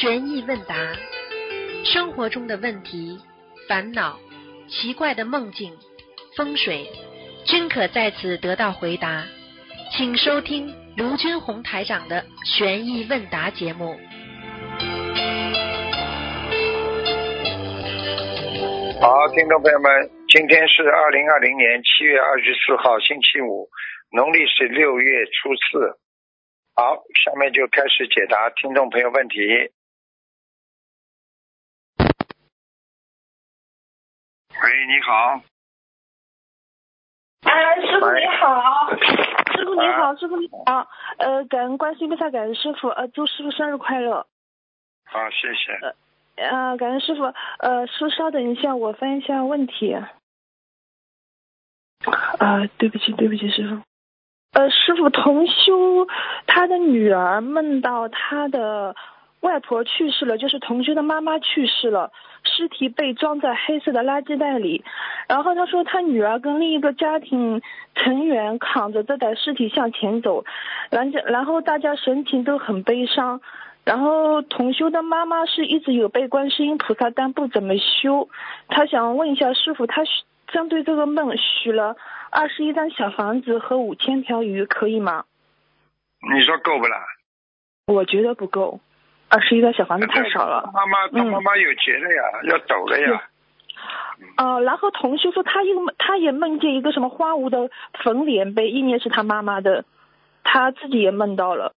悬疑问答，生活中的问题、烦恼、奇怪的梦境、风水，均可在此得到回答。请收听卢军红台长的悬疑问答节目。好，听众朋友们，今天是二零二零年七月二十四号，星期五，农历是六月初四。好，下面就开始解答听众朋友问题。喂，你好，哎，师傅你好，师傅你啊好，师傅你好，呃，感恩观世音菩萨，感恩师傅，呃，祝师傅生日快乐，好，谢谢。呃，感恩师傅，呃，师傅稍等一下，我翻一下问题。啊、对不起，对不起，师傅。呃，师傅，同修他的女儿梦到他的外婆去世了，就是同修的妈妈去世了，尸体被装在黑色的垃圾袋里。然后他说他女儿跟另一个家庭成员扛着这袋尸体向前走，然后然后大家神情都很悲伤。然后同修的妈妈是一直有背观世音菩萨，但不怎么修。他想问一下师傅，他针对这个梦许了二十一张小房子和五千条鱼，可以吗？你说够不啦？我觉得不够，二十一个小房子太少了。妈妈，他嗯妈妈有钱了呀，要走了呀。哦、然后同修说他又他也梦见一个什么花无的坟脸碑，意念是他妈妈的，他自己也梦到了。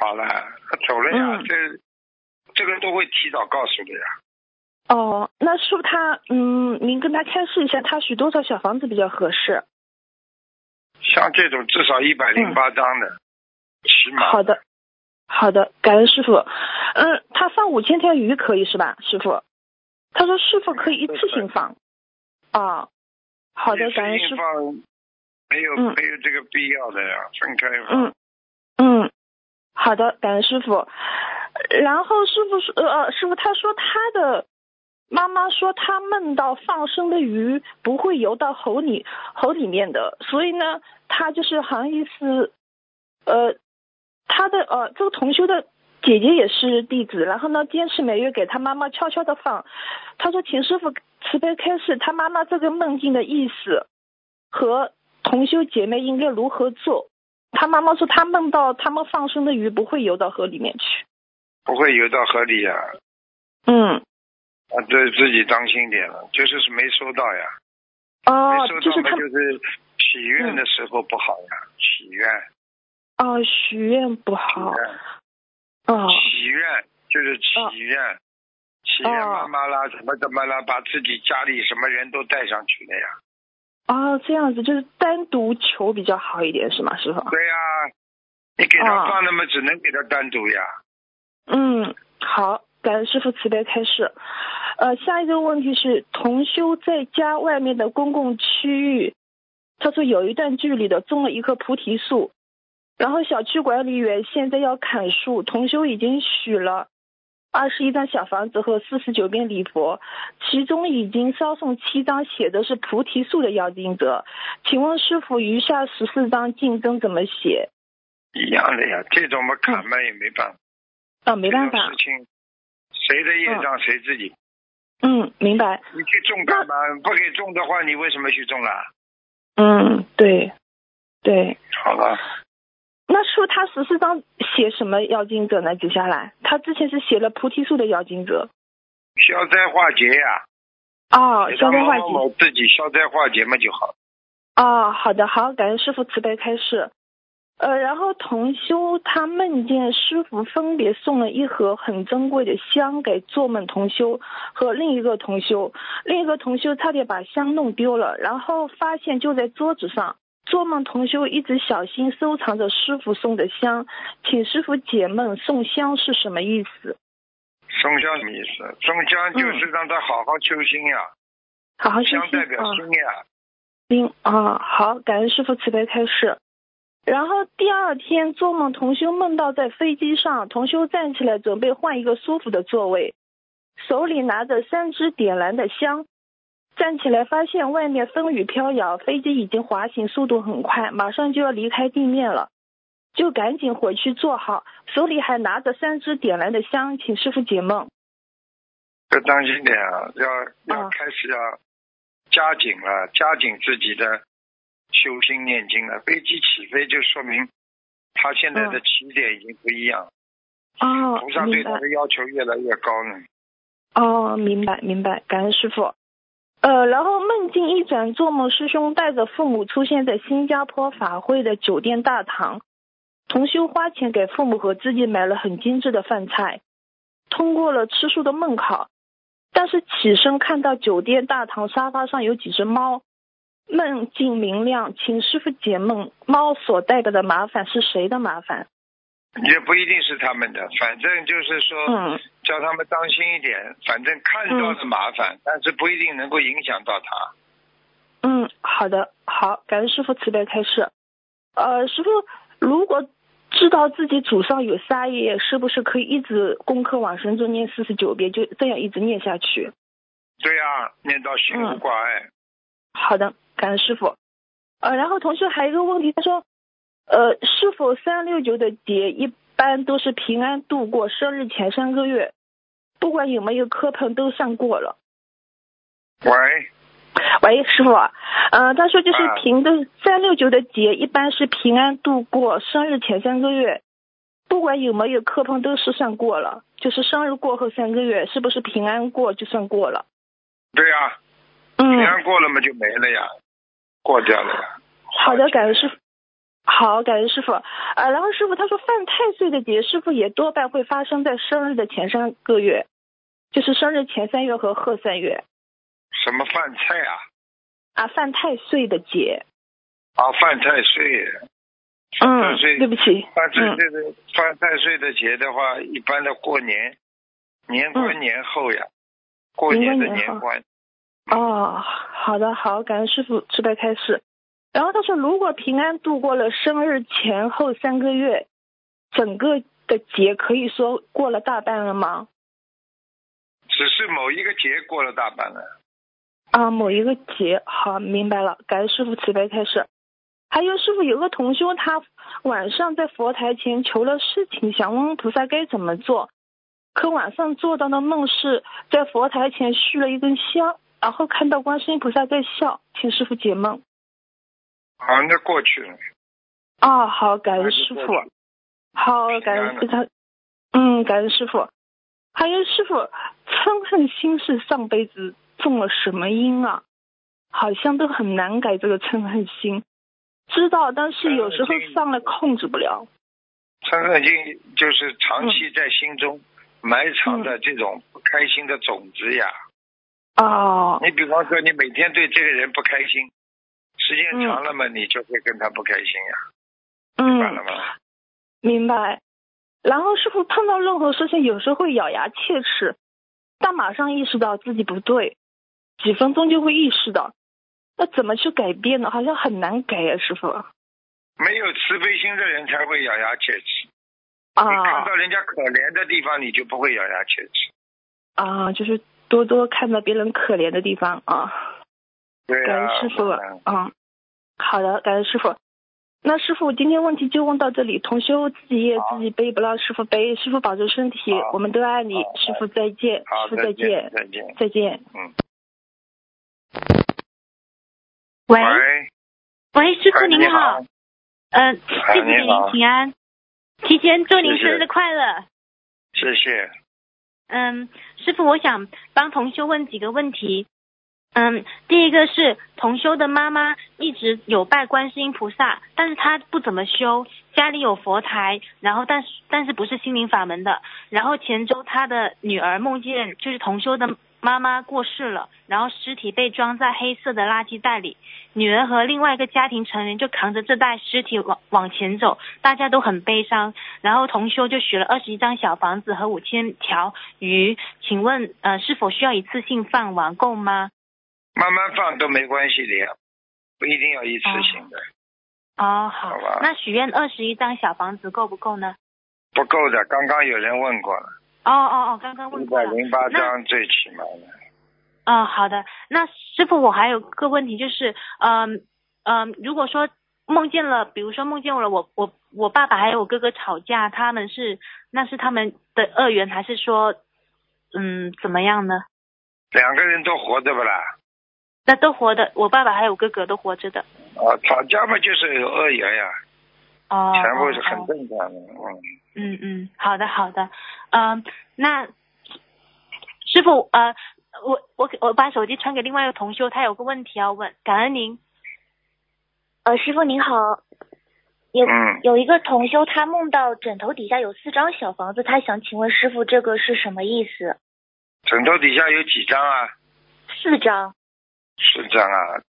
好了，他走了呀，嗯这这个都会提早告诉的呀。哦，那师傅他嗯，您跟他开示一下，他许多少小房子比较合适？像这种至少一百零八张的，起码。好的，好的，感恩师傅。嗯，他放五千条鱼可以是吧，师傅？他说师傅可以一次性放。啊、好的，感恩师傅。没有、嗯没有这个必要的呀，分开放。嗯嗯，好的，感恩师傅。然后师傅说，呃，师傅他说他的妈妈说他梦到放生的鱼不会游到喉里喉里面的，所以呢，他就是好像意思，呃，他的呃这个同修的姐姐也是弟子，然后呢，坚持每月给他妈妈悄悄的放。他说，请师傅慈悲开示他妈妈这个梦境的意思和同修姐妹应该如何做。他妈妈说，他梦到他们放生的鱼不会游到河里面去。不会游到河里呀，嗯，啊，对自己当心点了，就是是没收到呀，哦没收，到，就是他就是许愿的时候不好呀，许愿，哦，许愿不好，祈愿就是祈愿，祈愿哦妈妈啦，怎么怎么啦，把自己家里什么人都带上去了呀。哦，这样子就是单独求比较好一点是吗，师傅？对呀、你给他哦放，那么只能给他单独呀。嗯，好，感恩师傅慈悲开示。呃，下一个问题是，同修在家外面的公共区域，他说有一段距离的种了一棵菩提树，然后小区管理员现在要砍树，同修已经许了二十一张小房子和四十九遍礼佛，其中已经烧送七张，写的是菩提树的要经者，请问师傅，余下十四张竞争怎么写？一样的呀，这种嘛砍嘛也没办法，啊，没办法事，情谁的业障谁自己。嗯，明白。你去种干嘛？不给种的话，你为什么去种啦？嗯，对，对。好了，那说他十四章写什么妖精者呢？接下来他之前是写了菩提树的妖精者。消灾化劫呀，哦，给他某消灾化解。某某自己消灾化解嘛就好。哦，好的，好，感恩师傅慈悲开示。呃，然后同修他梦见师傅分别送了一盒很珍贵的香给做梦同修和另一个同修，另一个同修差点把香弄丢了，然后发现就在桌子上。做梦同修一直小心收藏着师傅送的香，请师傅解梦送香是什么意思？送香什么意思？送香就是让他好好修心呀，好好修心香代表啊。心呀。心啊，好，感恩师傅慈悲开示。然后第二天做梦，同修梦到在飞机上，同修站起来准备换一个舒服的座位，手里拿着三支点燃的香，站起来发现外面风雨飘摇，飞机已经滑行，速度很快，马上就要离开地面了，就赶紧回去坐好，手里还拿着三支点燃的香，请师傅解梦。要当心点啊，要要啊开始要加紧了，加紧自己的修心念经了。飞机起飞就说明他现在的嗯起点已经不一样，哦菩萨，对他。的要求越来越高呢。哦，明白明白，感恩师傅。呃，然后梦境一转，做梦师兄带着父母出现在新加坡法会的酒店大堂，同修花钱给父母和自己买了很精致的饭菜，通过了吃素的梦考，但是起身看到酒店大堂沙发上有几只猫，梦境明亮，请师傅解梦，猫所代表的麻烦是谁的麻烦？也不一定是他们的，反正就是说，嗯叫他们当心一点。反正看到是麻烦，但是不一定能够影响到他。嗯，好的，好，感恩师傅慈悲开示。呃，师傅，如果知道自己祖上有杀业，是不是可以一直功课往生咒念四十九遍，就这样一直念下去？对呀、念到心无挂碍。好的，感恩师傅。呃，然后同学还有一个问题，他说，呃，是否三六九的劫一般都是平安度过生日前三个月，不管有没有磕碰都算过了？喂，喂，师傅，呃，他说就是啊平的三六九的节一般是平安度过生日前三个月，不管有没有磕碰都是算过了，就是生日过后三个月是不是平安过就算过了？对呀、平嗯，安过了嘛就没了呀，过掉了呀。好的，感恩师傅。好，感恩师傅。呃，然后师傅他说犯太岁的节，师傅也多半会发生在生日的前三个月，就是生日前三月和后三月什么饭菜啊？啊，犯太岁的节。啊，犯太岁。嗯太岁，对不起。犯太嗯岁的犯太岁的节的话，一般的过年，年关年后呀，过年的嗯年关。哦，好的，好，感恩师傅慈悲开示。然后他说，如果平安度过了生日前后三个月，整个的节可以说过了大半了吗？只是某一个节过了大半了。啊，某一个节，好，明白了，感谢师傅慈悲开示。还有师傅有个同修，他晚上在佛台前求了事情，想问问菩萨该怎么做，可晚上做到的梦是在佛台前续了一根香，然后看到观世音菩萨在笑，请师傅解梦。好，那过去了。哦，好，感那恩师傅好，感恩非常，嗯，感恩师傅。还有师傅，嗔恨心是上辈子种了什么因啊？好像都很难改这个嗔恨心，知道，但是有时候上来控制不了。嗔恨心就是长期在心中埋藏嗯的这种不开心的种子呀。哦，你比方说，你每天对这个人不开心，时间嗯长了嘛，你就会跟他不开心呀，明白了嗯，吗？明白。然后师傅碰到任何事情，有时候会咬牙切齿，但马上意识到自己不对，几分钟就会意识到，那怎么去改变呢？好像很难改呀，师傅。没有慈悲心的人才会咬牙切齿。啊你看啊到人家可怜的地方，你就不会咬牙切齿。啊，就是多多看到别人可怜的地方啊。对感呀、恩师傅，嗯嗯，好的，感恩师傅。那师傅，今天问题就问到这里，同修自己也自己背，不让师傅背。师傅保重身体，我们都爱你。师傅再见，好，师傅再见，再见。再见。嗯。喂喂，师傅哎您好，嗯，弟子给你好您平安，提前祝您谢谢生日快乐。谢谢。嗯，师傅，我想帮同修问几个问题。嗯，第一个是同修的妈妈一直有拜观世音菩萨，但是她不怎么修，家里有佛台，然后但是但是不是心灵法门的。然后前周她的女儿梦见就是同修的妈妈过世了，然后尸体被装在黑色的垃圾袋里，女儿和另外一个家庭成员就扛着这袋尸体往往前走，大家都很悲伤。然后同修就许了二十一张小房子和五千条鱼，请问呃是否需要一次性放完够吗？慢慢放都没关系的呀，不一定要一次性的，哦，好好吧，那许愿二十一张小房子够不够呢？不够的。刚刚有人问过了，哦哦哦，刚刚问过了。百零八张最起码的。哦，好的。那师傅，我还有个问题，就是，嗯、嗯、如果说梦见了，比如说梦见了我我我爸爸还有我哥哥吵架，他们是那是他们的恶缘，还是说嗯怎么样呢？两个人都活着不啦？那都活的，我爸爸还有哥哥都活着的。啊，吵架嘛就是有恶缘呀，哦，全部是很正常的。嗯，嗯嗯，好的好的，嗯、那师傅呃，我我我把手机传给另外一个同修，他有个问题要问，感恩您。呃，师傅您好，有、嗯有一个同修，他梦到枕头底下有四张小房子，他想请问师傅这个是什么意思？枕头底下有几张啊？四张。四张啊。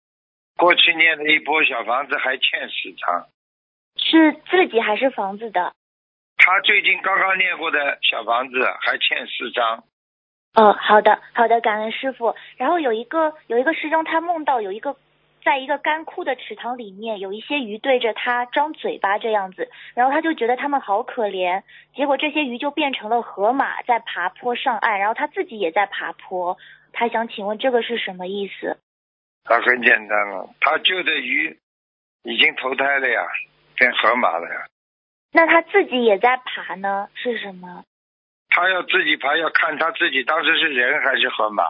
过去念的一波小房子还欠十张，是自己还是房子的？他最近刚刚念过的小房子还欠四张。哦，好的，好的，感恩师傅。然后有一个有一个师兄，他梦到有一个在一个干枯的池塘里面，有一些鱼对着他张嘴巴这样子，然后他就觉得他们好可怜，结果这些鱼就变成了河马在爬坡上岸，然后他自己也在爬坡。他想请问这个是什么意思？他很简单了，他救的鱼已经投胎了呀，变河马了呀。那他自己也在爬呢，是什么？他要自己爬，要看他自己当时是人还是河马。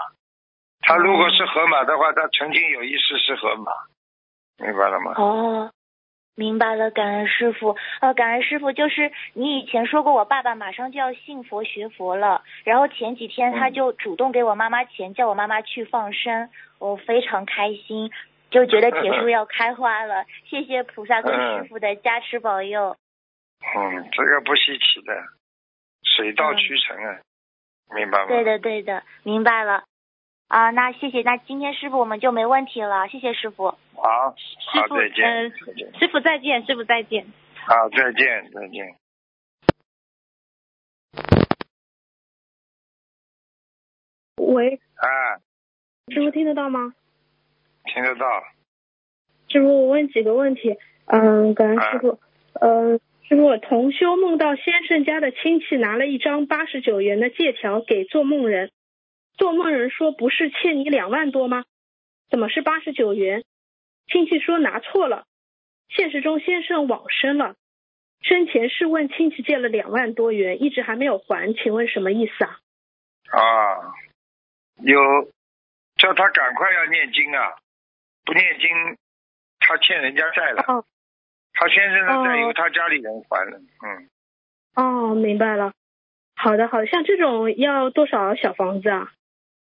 他如果是河马的话，他曾经有一世是河马，明白了吗？哦，明白了，感恩师傅。呃，感恩师傅，就是你以前说过，我爸爸马上就要信佛学佛了，然后前几天他嗯就主动给我妈妈钱，叫我妈妈去放生，我非常开心，就觉得铁 树要开花了。谢谢菩萨跟师傅的加持保佑。嗯，这个不稀奇的，水到渠成啊，明白吗？对的，对的，明白了。啊，那谢谢，那今天师傅我们就没问题了，谢谢师傅。好，好，师傅，再见，嗯、再见，师傅再见，师傅再见。好，再见，再见。喂，啊，师傅听得到吗？听得到，师傅，我问几个问题。嗯，感恩师傅。呃，师傅，同修梦到先生家的亲戚拿了一张八十九元的借条给做梦人，做梦人说不是欠你两万多吗？怎么是八十九元？亲戚说拿错了。现实中先生往生了，生前是问亲戚借了两万多元，一直还没有还，请问什么意思啊？啊，有叫他赶快要念经啊，不念经他欠人家债了，哦他先生的债哦由他家里人还了，嗯，哦，明白了。好的，好的，像这种要多少小房子啊？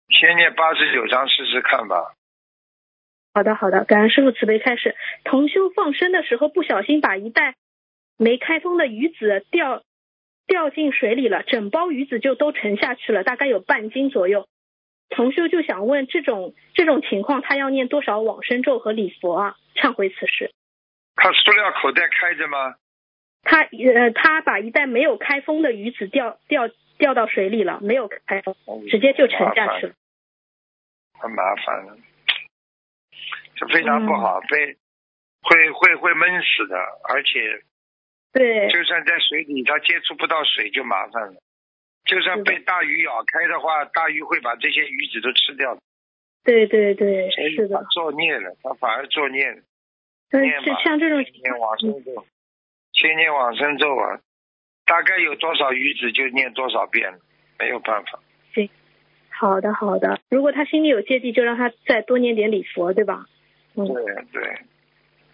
先念八十九章试试看吧。好的，好的，感恩师傅慈悲开始。同修放生的时候不小心把一袋没开封的鱼子掉掉进水里了，整包鱼子就都沉下去了，大概有半斤左右。同修就想问，这种这种情况他要念多少往生咒和礼佛啊？忏悔此事。他塑料口袋开着吗？他呃，他把一袋没有开封的鱼子掉掉掉到水里了，没有开封，直接就沉下去了。很麻烦了，这非常不好，被会会会闷死的，而且对，就算在水里，他接触不到水就麻烦了。就算被大鱼咬开的话，大鱼会把这些鱼子都吃掉的，对对对，是的。作孽了，他反而作孽了。但念吧是像这种先念往生咒，千念往生咒啊，大概有多少鱼子就念多少遍，没有办法。好的，好的。如果他心里有芥蒂，就让他再多念点礼佛，对吧？嗯对对，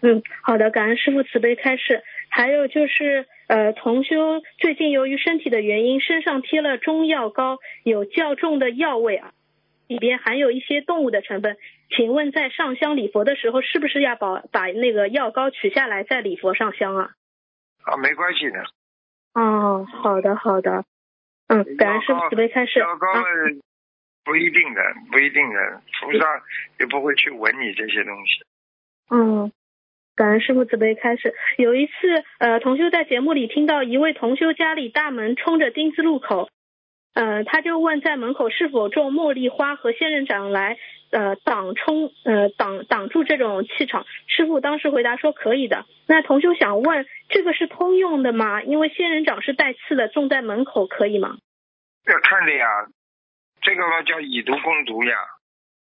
嗯，好的，感恩师傅慈悲开示。还有就是，呃，同修最近由于身体的原因，身上贴了中药膏，有较重的药味啊，里边含有一些动物的成分。请问在上香礼佛的时候，是不是要把把那个药膏取下来再礼佛上香啊？啊，没关系的。哦，好的，好的。嗯，感恩师傅慈悲开示。啊药膏，不一定的，不一定的，菩萨也不会去闻你这些东西。嗯，感恩师傅慈悲开始。有一次，呃，同修在节目里听到一位同修家里大门冲着丁字路口，呃，他就问在门口是否种茉莉花和仙人掌来，呃，挡冲，呃，挡挡住这种气场。师傅当时回答说可以的。那同修想问，这个是通用的吗？因为仙人掌是带刺的，种在门口可以吗？要看的呀，这个嘛叫以毒攻毒呀。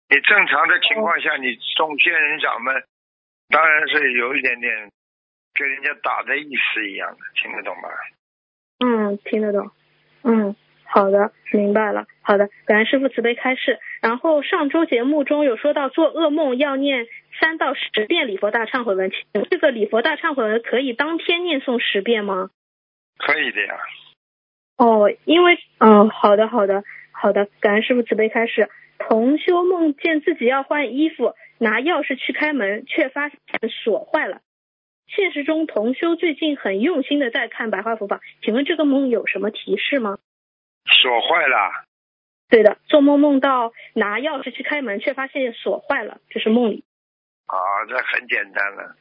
你正常的情况下，你种仙人掌嘛，当然是有一点点跟人家打的意思一样的，听得懂吗？嗯，听得懂。嗯，好的，明白了。好的，感恩师傅慈悲开示。然后上周节目中有说到做噩梦要念三到十遍礼佛大忏悔文，这个礼佛大忏悔文可以当天念诵十遍吗？可以的呀。哦，因为嗯，好的，好的，好的，感恩师傅慈悲开示。同修梦见自己要换衣服，拿钥匙去开门，却发现锁坏了。现实中，同修最近很用心的在看白话佛法，请问这个梦有什么提示吗？锁坏了。对的，做梦梦到拿钥匙去开门，却发现锁坏了，这是梦里。啊，这很简单了，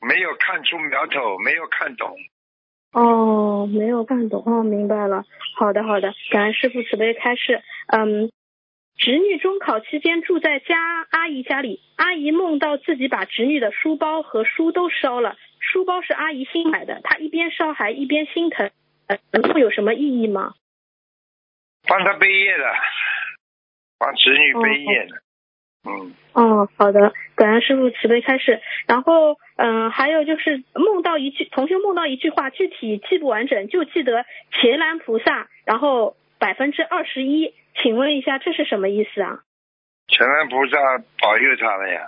没有看出苗头，没有看懂。哦，没有看懂哦，明白了。好的，好的，感恩师傅慈悲开示。嗯。侄女中考期间住在家阿姨家里，阿姨梦到自己把侄女的书包和书都烧了，书包是阿姨新买的，她一边烧还一边心疼，会有什么意义吗？帮她背业的，帮侄女背业的，嗯。哦，好的，感恩师傅慈悲开示。然后，嗯，还有就是梦到一句，同学梦到一句话，具体记不完整，就记得伽蓝菩萨，然后百分之二十一。请问一下，这是什么意思啊？全安菩萨保佑他了呀，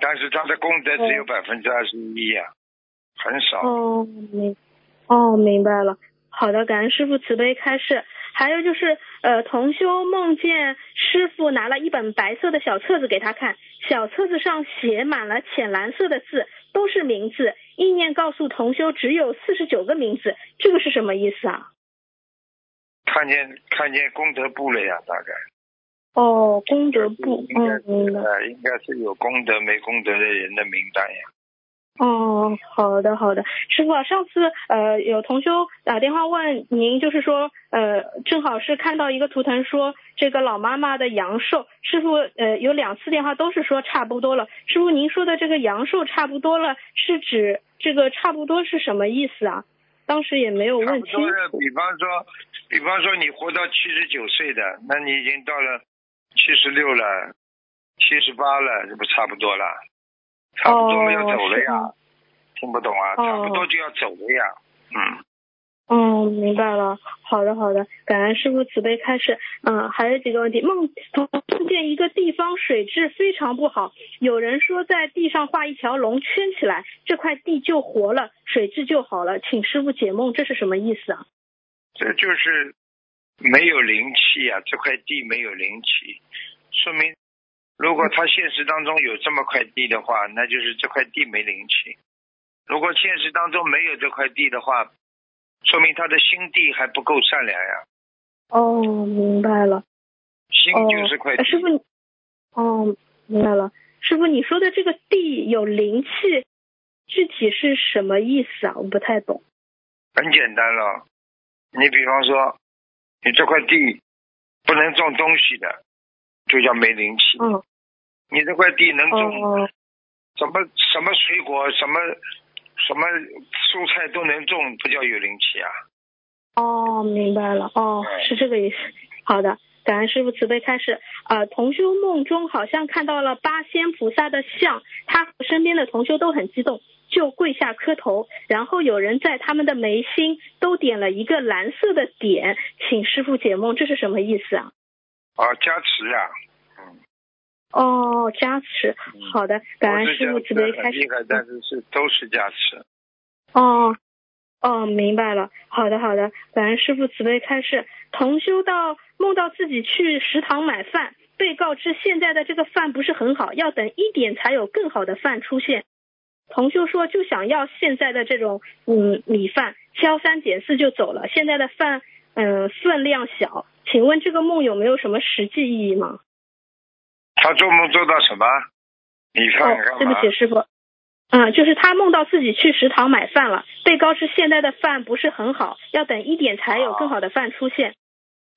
但是他的功德只有百分之二十一呀，很少。哦，明，哦，明白了。好的，感恩师傅慈悲开示。还有就是，呃，同修梦见师傅拿了一本白色的小册子给他看，小册子上写满了浅蓝色的字，都是名字。意念告诉同修只有四十九个名字，这个是什么意思啊？看见看见功德簿了呀，大概。哦，功德簿，嗯，应该应该是有功德没功德的人的名单呀。哦，好的好的，师傅，上次呃有同修打电话问您，就是说呃正好是看到一个图腾说这个老妈妈的阳寿，师傅呃有两次电话都是说差不多了，师傅您说的这个阳寿差不多了是指这个差不多是什么意思啊？当时也没有问清楚。比方说。比方说你活到七十九岁的，那你已经到了七十六了，七十八了，这不差不多了？差不多要走了呀，听不懂啊？差不多就要走了呀，嗯。哦，明白了。好的，好的。感恩师傅慈悲开示。嗯，还有几个问题。梦梦见一个地方水质非常不好，有人说在地上画一条龙圈起来，这块地就活了，水质就好了。请师傅解梦，这是什么意思啊？这就是没有灵气啊！这块地没有灵气，说明如果他现实当中有这么块地的话，那就是这块地没灵气。如果现实当中没有这块地的话，说明他的心地还不够善良呀。哦，明白了。心就是块地。师傅，哦，明白了。师傅，你说的这个地有灵气，具体是什么意思啊？我不太懂。很简单了。你比方说，你这块地不能种东西的，就叫没灵气。嗯。你这块地能种什么什么水果，什么什么蔬菜都能种，不叫有灵气啊。哦，明白了。哦，是这个意思。好的，感恩师傅慈悲开示。啊，同修梦中好像看到了八仙菩萨的像，他和身边的同修都很激动。就跪下磕头，然后有人在他们的眉心都点了一个蓝色的点，请师傅解梦，这是什么意思啊？啊，加持呀，嗯。哦，加持，好的，感恩师傅慈悲开始。厉害，但是是都是加持。哦，哦，明白了，好的，好的，感恩师傅慈悲开示。同修到梦到自己去食堂买饭，被告知现在的这个饭不是很好，要等一点才有更好的饭出现。同修说就想要现在的这种嗯米饭，挑三拣四就走了。现在的饭嗯分量小，请问这个梦有没有什么实际意义吗？他做梦做到什么？米饭哦，对不起师傅，嗯，就是他梦到自己去食堂买饭了，被告知现在的饭不是很好，要等一点才有更好的饭出现。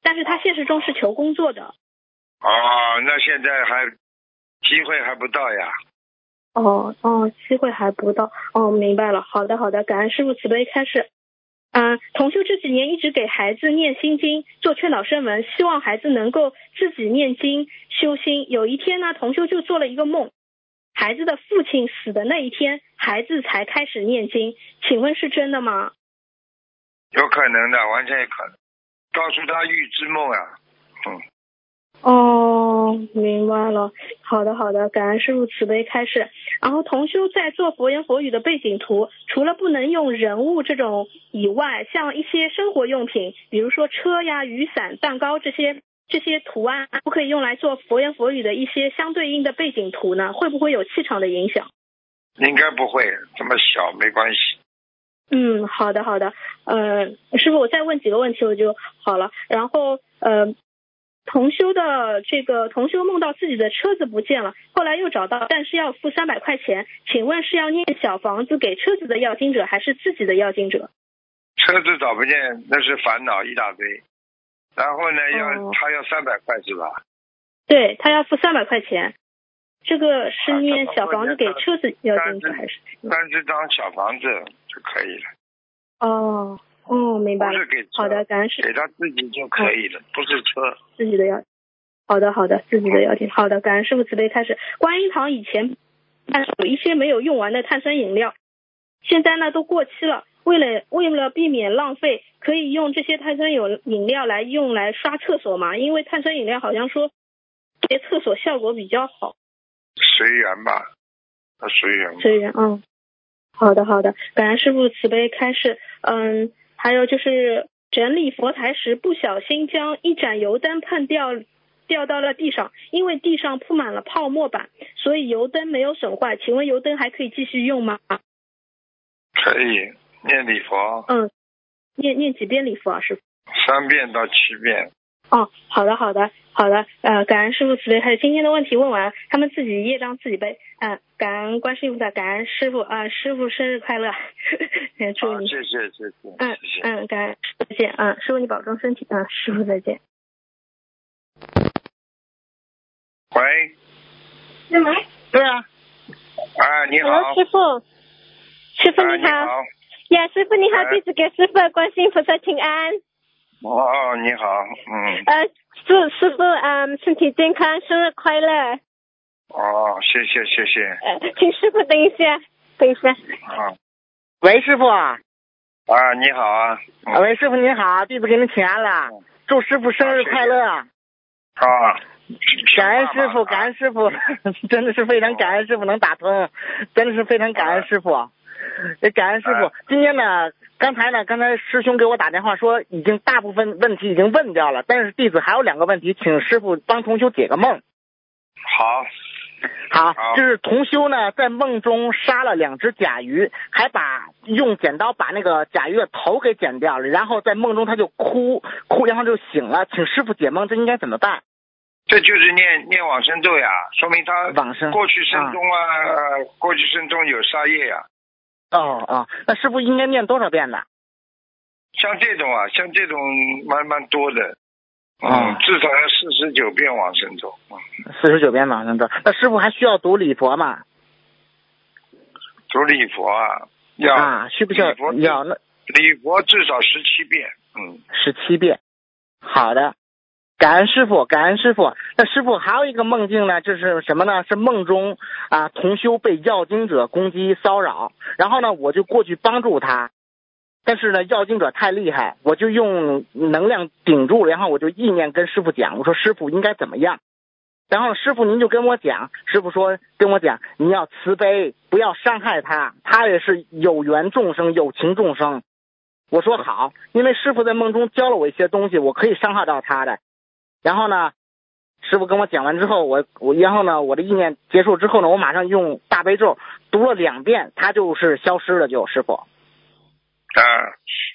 但是他现实中是求工作的。哦，那现在还机会还不到呀。哦哦，机会还不到哦，明白了。好的好的，感恩师傅慈悲开示。嗯，同修这几年一直给孩子念心经，做劝导声文，希望孩子能够自己念经修心。有一天呢，同修就做了一个梦，孩子的父亲死的那一天，孩子才开始念经，请问是真的吗？有可能的，完全有可能。告诉他预知梦啊，嗯。哦，明白了。好的，好的，感恩师傅慈悲开示。然后同修在做佛言佛语的背景图，除了不能用人物这种以外，像一些生活用品，比如说车呀、雨伞、蛋糕这些这些图案，不可以用来做佛言佛语的一些相对应的背景图呢？会不会有气场的影响？应该不会，这么小没关系。嗯，好的，好的。呃，师傅，我再问几个问题我就好了。然后呃。同修的这个同修梦到自己的车子不见了，后来又找到，但是要付三百块钱。请问是要念小房子给车子的要经者，还是自己的要经者？车子找不见，那是烦恼一大堆。然后呢，要他要三百块是吧？对他要付三百块钱。这个是念小房子给车子要进去还是？三十张小房子就可以了。哦。哦，明白了。好的，感恩师。给他自己就可以了，不是车。自己的要。好的，好的，自己的要紧。好的，感恩师傅慈悲开始。观音堂以前有一些没有用完的碳酸饮料，现在呢都过期了。为了为了避免浪费，可以用这些碳酸饮饮料来用来刷厕所嘛？因为碳酸饮料好像说对厕所效果比较好。随缘吧，随缘。随缘，嗯。好的，好的，感恩师傅慈悲开示。嗯。还有就是整理佛台时不小心将一盏油灯碰掉，掉到了地上，因为地上铺满了泡沫板，所以油灯没有损坏。请问油灯还可以继续用吗？可以念礼佛。嗯，念念几遍礼佛啊，师傅？三遍到七遍。哦，好的，好的，好的。呃，感恩师傅慈悲，还有今天的问题问完，他们自己业障自己背。嗯，感恩观世音菩萨，感恩师傅啊，师傅生日快乐，祝你。谢谢谢谢。嗯嗯，感恩再见嗯，师傅你保重身体啊，师傅再见。喂。是吗？对啊。啊，你好。师傅，师傅你好。呀，师傅你好，弟子给师傅观世音菩萨请安。哦，你好，嗯。呃，祝师傅嗯身体健康，生日快乐。哦，谢谢谢谢。呃，请师傅等一下，等一下。啊。喂，师傅。啊，你好啊。喂，师傅你好，弟子给您请安了，祝师傅生日快乐。啊。感恩师傅，感恩师傅，真的是非常感恩师傅能打通，真的是非常感恩师傅。感恩师傅，今天呢，刚才呢，刚才师兄给我打电话说，已经大部分问题已经问掉了，但是弟子还有两个问题，请师傅帮同修解个梦。好，好，就是同修呢，在梦中杀了两只甲鱼，还把用剪刀把那个甲鱼的头给剪掉了，然后在梦中他就哭哭，然后就醒了，请师傅解梦，这应该怎么办？这就是念念往生咒呀，说明他往生过去生中啊，过去生中有杀业呀。哦哦，那师傅应该念多少遍呢？像这种啊，像这种蛮蛮多的，嗯，至少要四十九遍往生咒。四十九遍往生咒，那师傅还需要读礼佛吗？读礼佛啊，要啊，需不需要？要那礼佛至少十七遍，嗯，十七遍。好的。感恩师傅，感恩师傅。那师傅还有一个梦境呢，就是什么呢？是梦中啊，同修被要经者攻击骚扰，然后呢，我就过去帮助他，但是呢，要经者太厉害，我就用能量顶住，然后我就意念跟师傅讲，我说师傅应该怎么样？然后师傅您就跟我讲，师傅说跟我讲，你要慈悲，不要伤害他，他也是有缘众生，有情众生。我说好，因为师傅在梦中教了我一些东西，我可以伤害到他的。然后呢，师傅跟我讲完之后，我我然后呢，我的意念结束之后呢，我马上用大悲咒读了两遍，它就是消失了，就师傅。啊，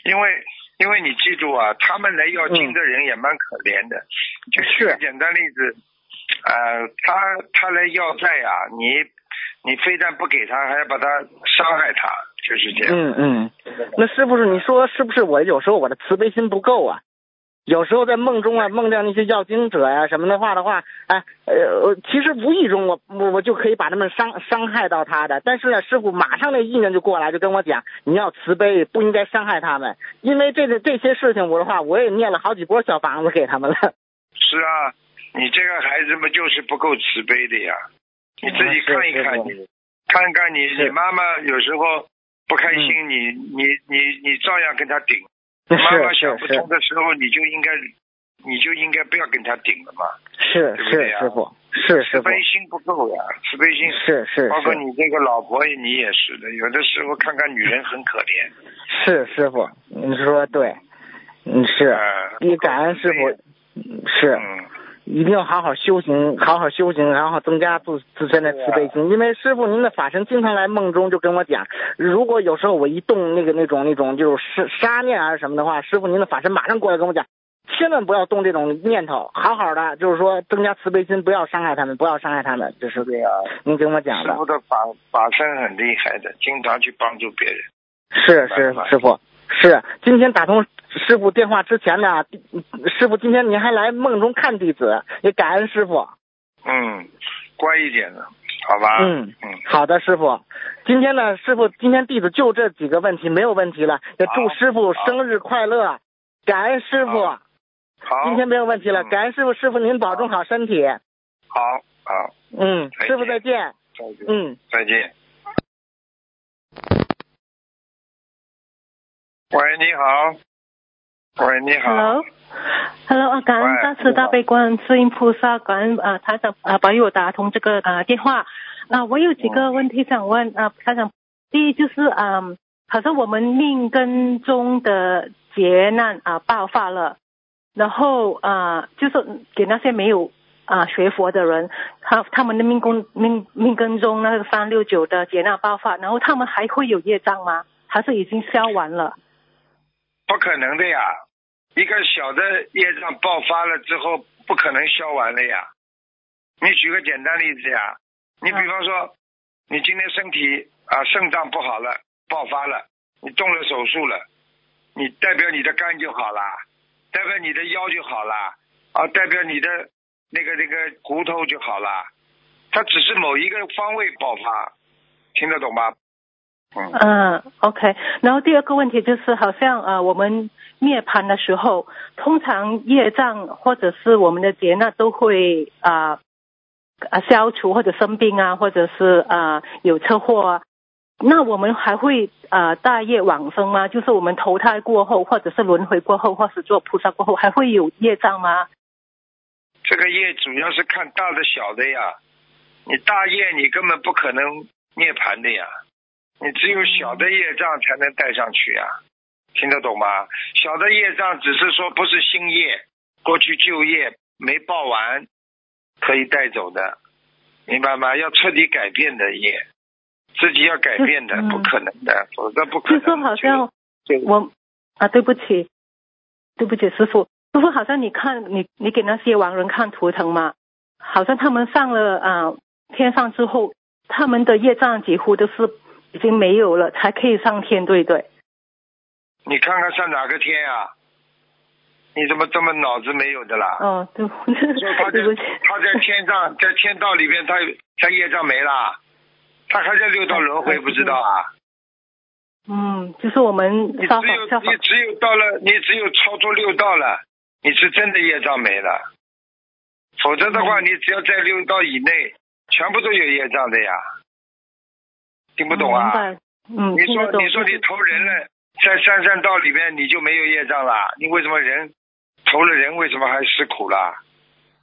因为因为你记住啊，他们来要经的人也蛮可怜的，就是简单例子，呃，他他来要债啊，你你非但不给他，还要把他伤害他，就是这样。嗯嗯，那是不是你说是不是我有时候我的慈悲心不够啊？有时候在梦中啊，梦见那些要经者呀什么的话的话，哎，呃，其实无意中我我我就可以把他们伤伤害到他的，但是呢，师傅马上那意念就过来，就跟我讲，你要慈悲，不应该伤害他们，因为这个这些事情，我的话我也念了好几波小房子给他们了。是啊，你这个孩子们就是不够慈悲的呀，你自己看一看你，看看你你妈妈有时候不开心，你你你你照样跟他顶。妈妈想不通的时候，你就应该你就应该不要跟他顶了嘛。是是师傅，是慈悲心不够呀，慈悲心是是。包括你这个老婆，你也是的，有的时候看看女人很可怜。是师傅，你说对，嗯是，你感恩师傅，是。一定要好好修行，好好修行，然后增加自自身的慈悲心。因为师傅您的法身经常来梦中就跟我讲，如果有时候我一动那个那种那种就是杀念还是什么的话，师傅您的法身马上过来跟我讲，千万不要动这种念头，好好的就是说增加慈悲心，不要伤害他们，不要伤害他们，就是对啊。您跟我讲的。师傅的法法身很厉害的，经常去帮助别人。是是师傅是今天打通。师傅电话之前呢，师傅今天您还来梦中看弟子，也感恩师傅。嗯，乖一点的，好吧。嗯嗯，好的，师傅。今天呢，师傅今天弟子就这几个问题，没有问题了。也祝师傅生日快乐，感恩师傅。好。今天没有问题了，感恩师傅，师傅您保重好身体。好好。嗯，师傅再见。再见。嗯，再见。喂，你好。喂，你好。Hello，Hello 啊，感恩大慈大悲观世音菩萨，感恩啊，台长啊，保佑我打通这个啊电话。啊，我有几个问题想问啊，台长。第一就是啊，好像我们命根中的劫难啊爆发了，然后啊，就是给那些没有啊学佛的人，他他们的命宫命命根中那个三六九的劫难爆发，然后他们还会有业障吗？还是已经消完了？不可能的呀，一个小的业障爆发了之后，不可能消完了呀。你举个简单例子呀，你比方说，你今天身体啊肾脏不好了，爆发了，你动了手术了，你代表你的肝就好啦，代表你的腰就好啦，啊，代表你的那个那个骨头就好啦，它只是某一个方位爆发，听得懂吗？嗯，OK。然后第二个问题就是，好像啊，我们涅槃的时候，通常业障或者是我们的劫难都会啊啊消除，或者生病啊，或者是啊有车祸啊。那我们还会啊大业往生吗？就是我们投胎过后，或者是轮回过后，或是做菩萨过后，还会有业障吗？这个业主要是看大的小的呀。你大业你根本不可能涅槃的呀。你只有小的业障才能带上去啊，听得懂吗？小的业障只是说不是新业，过去旧业没报完，可以带走的，明白吗？要彻底改变的业，自己要改变的，不可能的，否则不可能。就说好像我啊，对不起，对不起，师傅，师傅好像你看你你给那些亡人看图腾嘛，好像他们上了啊天上之后，他们的业障几乎都是。已经没有了，才可以上天，对不对？你看看上哪个天啊？你怎么这么脑子没有的啦？哦，对，他在 他在天上，在天道里面，他他业障没了，他还在六道轮回，不知道啊？嗯，就是我们你只有你只有到了，你只有超出六道了，你是真的业障没了，否则的话，你只要在六道以内，全部都有业障的呀。听不懂啊？嗯，你说你说你投人了，在三善道里面你就没有业障了？你为什么人投了人，为什么还吃苦了？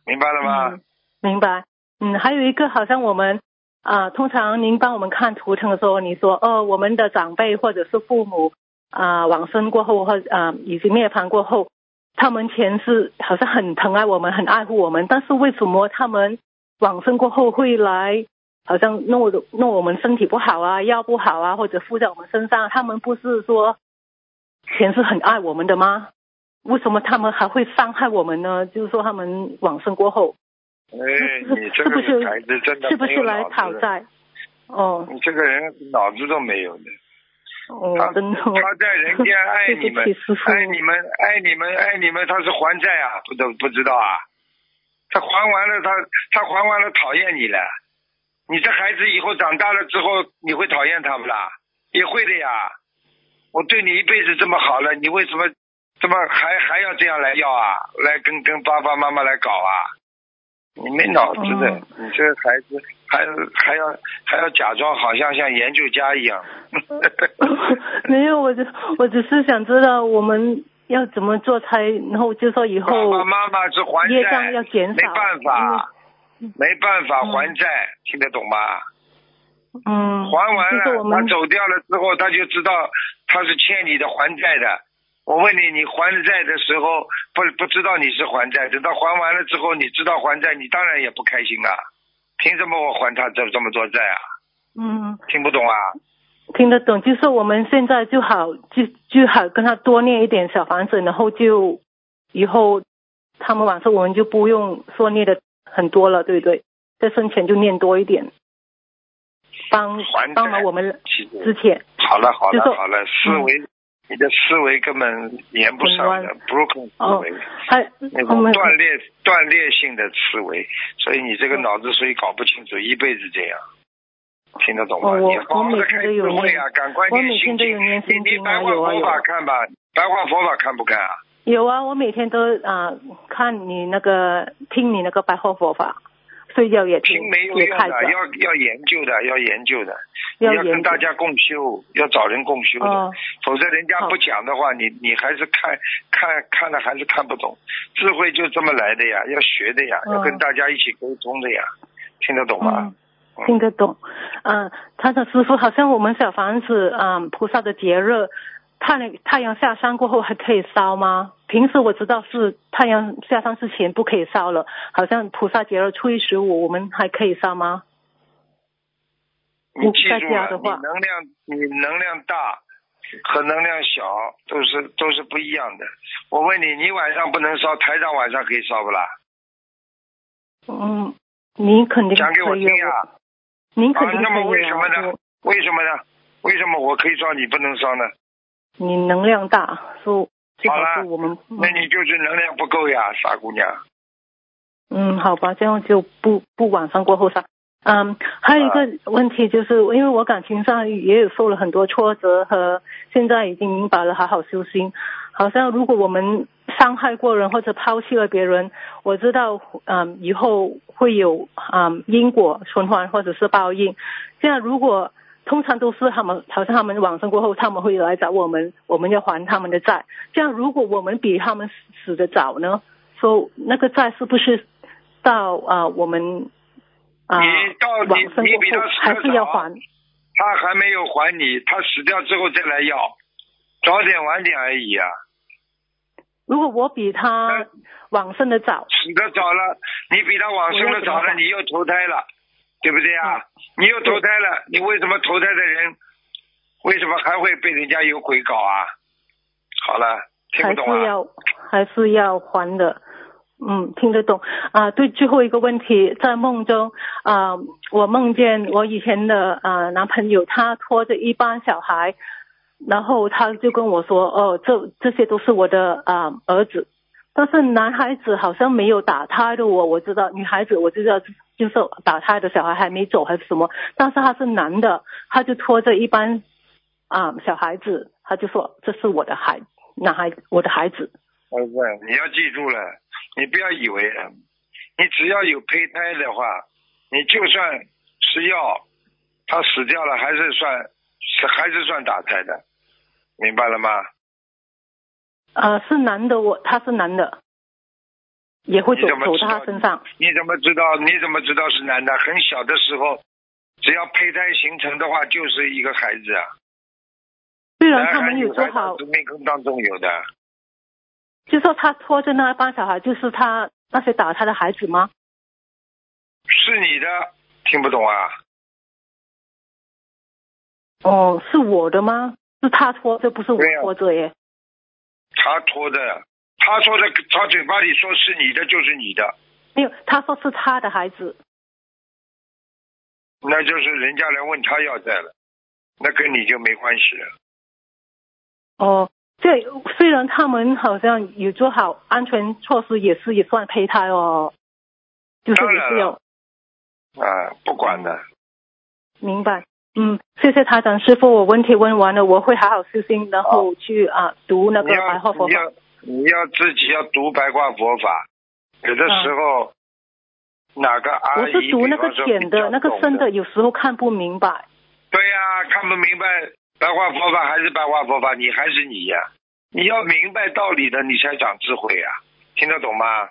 明白了吗？明白。嗯，还有一个好像我们啊，通常您帮我们看图腾的时候，你说哦，我们的长辈或者是父母啊往生过后或啊已经涅槃过后，他们前世好像很疼爱我们，很爱护我们，但是为什么他们往生过后会来？好像弄弄我们身体不好啊，腰不好啊，或者附在我们身上，他们不是说前世很爱我们的吗？为什么他们还会伤害我们呢？就是说他们往生过后，哎，你这个孩子真的是不是来讨债？哦，你这个人脑子都没有的。哦，真的。他在人间爱你们，爱你们，爱你们，爱你们，他是还债啊，不都不知道啊？他还完了，他他还完了，讨厌你了。你这孩子以后长大了之后，你会讨厌他们啦？也会的呀。我对你一辈子这么好了，你为什么怎么还还要这样来要啊？来跟跟爸爸妈妈来搞啊？你没脑子的，你这个孩子还还要还要假装好像像研究家一样。没有，我就我只是想知道我们要怎么做才，然后就说以后爸爸妈妈是还业障要减少，没办法，没办法还债，听得懂吗？嗯。还完了，他走掉了之后，他就知道他是欠你的还债的。我问你，你还债的时候不不知道你是还债，等到还完了之后，你知道还债，你当然也不开心啊！凭什么我还他这这么多债啊？嗯，听不懂啊？听得懂，就是我们现在就好，就就好跟他多念一点小房子，然后就以后他们晚上我们就不用说念的很多了，对不对？在生前就念多一点，帮帮忙我们之前。好了好了好了，思维。你的思维根本连不上的，broken 思维，那种断裂断裂性的思维，所以你这个脑子所以搞不清楚，一辈子这样，听得懂吗？你好好的开智慧啊，赶快念心经，你你白话佛法看吧，白话佛法看不看啊？有啊，我每天都啊看你那个听你那个白话佛法。睡觉也听没有用的，要要研究的，要研究的，要跟大家共修，要找人共修的，否则人家不讲的话，你你还是看看看了还是看不懂。智慧就这么来的呀，要学的呀，要跟大家一起沟通的呀，听得懂吗？听得懂。嗯，他的师傅好像我们小房子，嗯，菩萨的节日。太阳太阳下山过后还可以烧吗？平时我知道是太阳下山之前不可以烧了，好像菩萨节了初一十五，我们还可以烧吗？你记住了，你能量你能量大和能量小都是都是不一样的。我问你，你晚上不能烧，台上晚上可以烧不啦？嗯，您肯定讲给我听啊！您肯定那么为什么呢？为什么呢？为什么我可以烧，你不能烧呢？你能量大，说好是，我们那你就是能量不够呀，傻姑娘。嗯，好吧，这样就不不晚上过后杀。嗯，还有一个问题就是，因为我感情上也有受了很多挫折，和现在已经明白了好好修心。好像如果我们伤害过人或者抛弃了别人，我知道嗯以后会有嗯因果循环或者是报应。这样如果。通常都是他们，好像他们往生过后，他们会来找我们，我们要还他们的债。这样，如果我们比他们死的早呢？说那个债是不是到啊我们啊往生过后还是要还？他还没有还你，他死掉之后再来要，早点晚点而已啊。如果我比他往生的早，死的早了，你比他往生的早了，你又投胎了。对不对啊？你又投胎了，你为什么投胎的人，为什么还会被人家有鬼搞啊？好了，听不懂啊？还是要还是要还的，嗯，听得懂啊。对，最后一个问题，在梦中啊，我梦见我以前的啊男朋友，他拖着一帮小孩，然后他就跟我说，哦，这这些都是我的啊儿子。但是男孩子好像没有打胎的我，我知道女孩子我知道就是打胎的小孩还没走还是什么，但是他是男的，他就拖着一班啊小孩子，他就说这是我的孩男孩我的孩子。儿子，你要记住了，你不要以为，你只要有胚胎的话，你就算吃药，他死掉了还是算是还是算打胎的，明白了吗？呃，是男的，我他是男的，也会走走他身上。你怎么知道？你怎么知道是男的？很小的时候，只要胚胎形成的话，就是一个孩子啊。虽然他们有做好，生命根当中有的。就说他拖着那帮小孩，就是他那些打他的孩子吗？是你的，听不懂啊？哦，是我的吗？是他拖着，不是我拖着耶。他拖的，他说的，他嘴巴里说是你的就是你的，没有，他说是他的孩子，那就是人家来问他要债了，那跟你就没关系了。哦，这虽然他们好像有做好安全措施，也是也算胚胎哦，就是也是有，啊，不管的，明白。嗯，谢谢台长师傅，我问题问完了，我会好好修心，然后去啊读那个白话佛法。你要自己要读白话佛法，有的时候哪个阿姨？我是读那个浅的，那个深的有时候看不明白。对呀，看不明白白话佛法还是白话佛法，你还是你呀。你要明白道理的，你才长智慧呀。听得懂吗？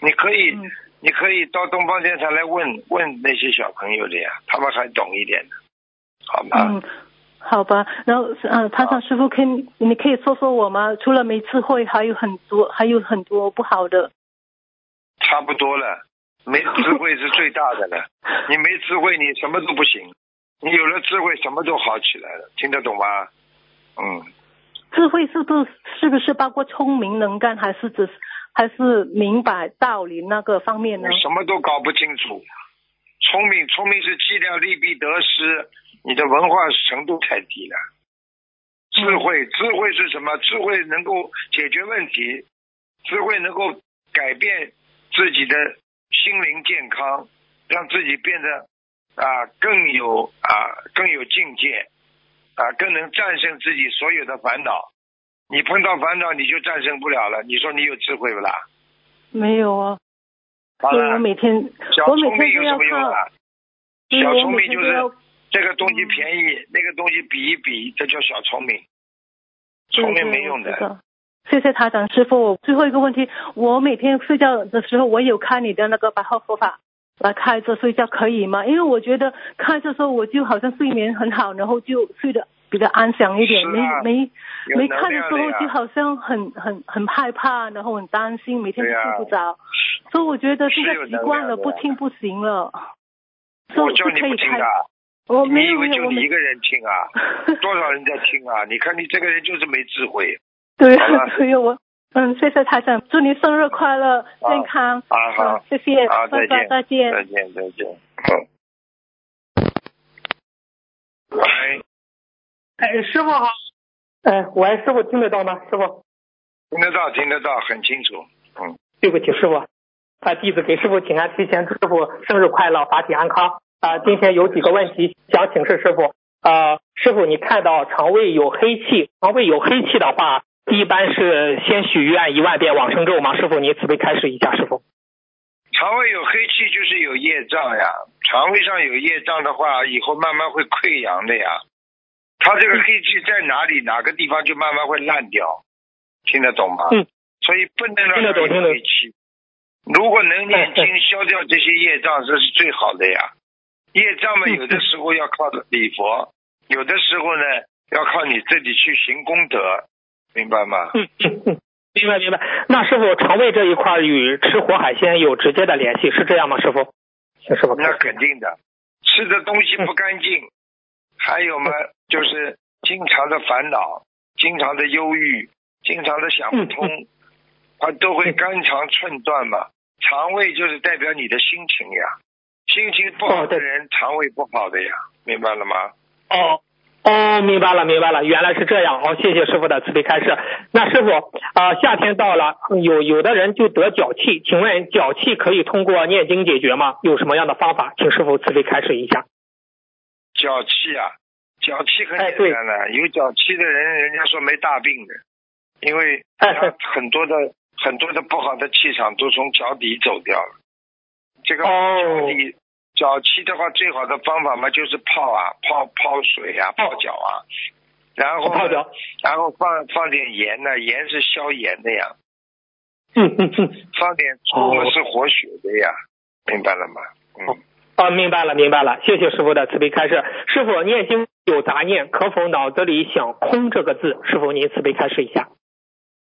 你可以，你可以到东方电台来问问那些小朋友的呀，他们还懂一点的，好吗？嗯，好吧。然后，嗯，台长师傅，可以，你可以说说我吗？除了没智慧，还有很多，还有很多不好的。差不多了，没智慧是最大的了。你没智慧，你什么都不行。你有了智慧，什么都好起来了。听得懂吗？嗯。智慧是不是是不是包括聪明能干，还是只还是明白道理那个方面呢？什么都搞不清楚。聪明，聪明是计量利弊得失，你的文化程度太低了。智慧，智慧是什么？智慧能够解决问题，智慧能够改变自己的心灵健康，让自己变得啊更有啊更有境界。啊，更能战胜自己所有的烦恼。你碰到烦恼，你就战胜不了了。你说你有智慧不啦？没有啊。我每天，我每天有什么用啊？小聪明就是这个东西便宜，那个东西比一比，这叫小聪明。聪明没用的。谢谢台长师傅。最后一个问题，我每天睡觉的时候，我有看你的那个白话佛法。来开着睡觉可以吗？因为我觉得开着时候我就好像睡眠很好，然后就睡得比较安详一点。没没没看的时候就好像很很很害怕，然后很担心，每天都睡不着。所以我觉得现在习惯了，不听不行了。我叫你不听啊！我没有，就你一个人听啊？多少人在听啊？你看你这个人就是没智慧。对，所以我。嗯，谢谢台长，祝你生日快乐，健康。啊好，谢谢，啊，再见，再见，再见，再见。好。喂。哎，师傅好。哎，喂，师傅听得到吗？师傅。听得到，听得到，很清楚。嗯。对不起，师傅，啊，弟子给师傅请安，提前祝师傅生日快乐，法体安康。啊，今天有几个问题想请示师傅。啊，师傅，你看到肠胃有黑气，肠胃有黑气的话。一般是先许愿一万遍往生咒吗？师傅，你慈悲开示一下，师傅。肠胃有黑气就是有业障呀，肠胃上有业障的话，以后慢慢会溃疡的呀。他这个黑气在哪里，哪个地方就慢慢会烂掉，听得懂吗？嗯。所以不能让他有黑气。如果能念经消掉这些业障，这是最好的呀。业障嘛，有的时候要靠礼佛，有的时候呢要靠你自己去行功德。明白吗？嗯嗯嗯，明白明白。那师傅，肠胃这一块与吃活海鲜有直接的联系，是这样吗？师傅，请师傅。那肯定的，吃的东西不干净，还有嘛，就是经常的烦恼，经常的忧郁，经常的想不通，它都会肝肠寸断嘛。肠胃就是代表你的心情呀，心情不好的人，肠胃不好的呀，明白了吗？哦。哦，明白了，明白了，原来是这样。好，谢谢师傅的慈悲开示。那师傅啊，夏天到了，有有的人就得脚气，请问脚气可以通过念经解决吗？有什么样的方法？请师傅慈悲开示一下。脚气啊，脚气很简单的，有脚气的人，人家说没大病的，因为他很多的很多的不好的气场都从脚底走掉了。这个脚底。脚气的话，最好的方法嘛，就是泡啊，泡泡水啊，泡脚啊，然后泡脚，然后放放点盐呢，盐是消炎的呀。嗯嗯嗯。放点醋是活血的呀，明白了吗？嗯。啊，明白了，明白了，谢谢师傅的慈悲开示。师傅念经有杂念，可否脑子里想空这个字？师傅您慈悲开示一下。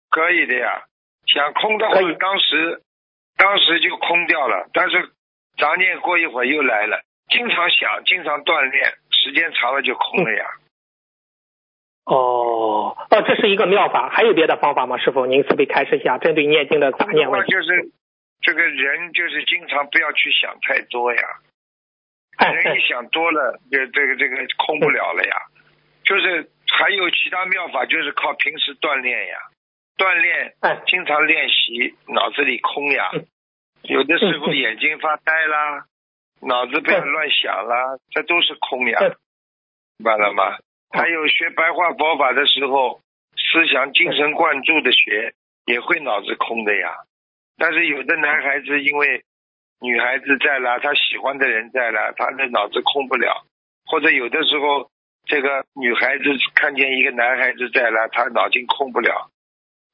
可以的呀，想空的话，当时当时就空掉了，但是。杂念过一会儿又来了，经常想，经常锻炼，时间长了就空了呀。哦，哦，这是一个妙法，还有别的方法吗？师傅，您慈悲开示一下，针对念经的杂念问题。就是这个人就是经常不要去想太多呀，人一想多了，就这个这个空不了了呀。就是还有其他妙法，就是靠平时锻炼呀，锻炼，经常练习，脑子里空呀。有的时候眼睛发呆啦，脑子不要乱想啦，这都是空呀，明白了吗？还有学白话佛法的时候，思想精神贯注的学，也会脑子空的呀。但是有的男孩子因为女孩子在啦，他喜欢的人在啦，他的脑子空不了。或者有的时候，这个女孩子看见一个男孩子在啦，他脑筋空不了。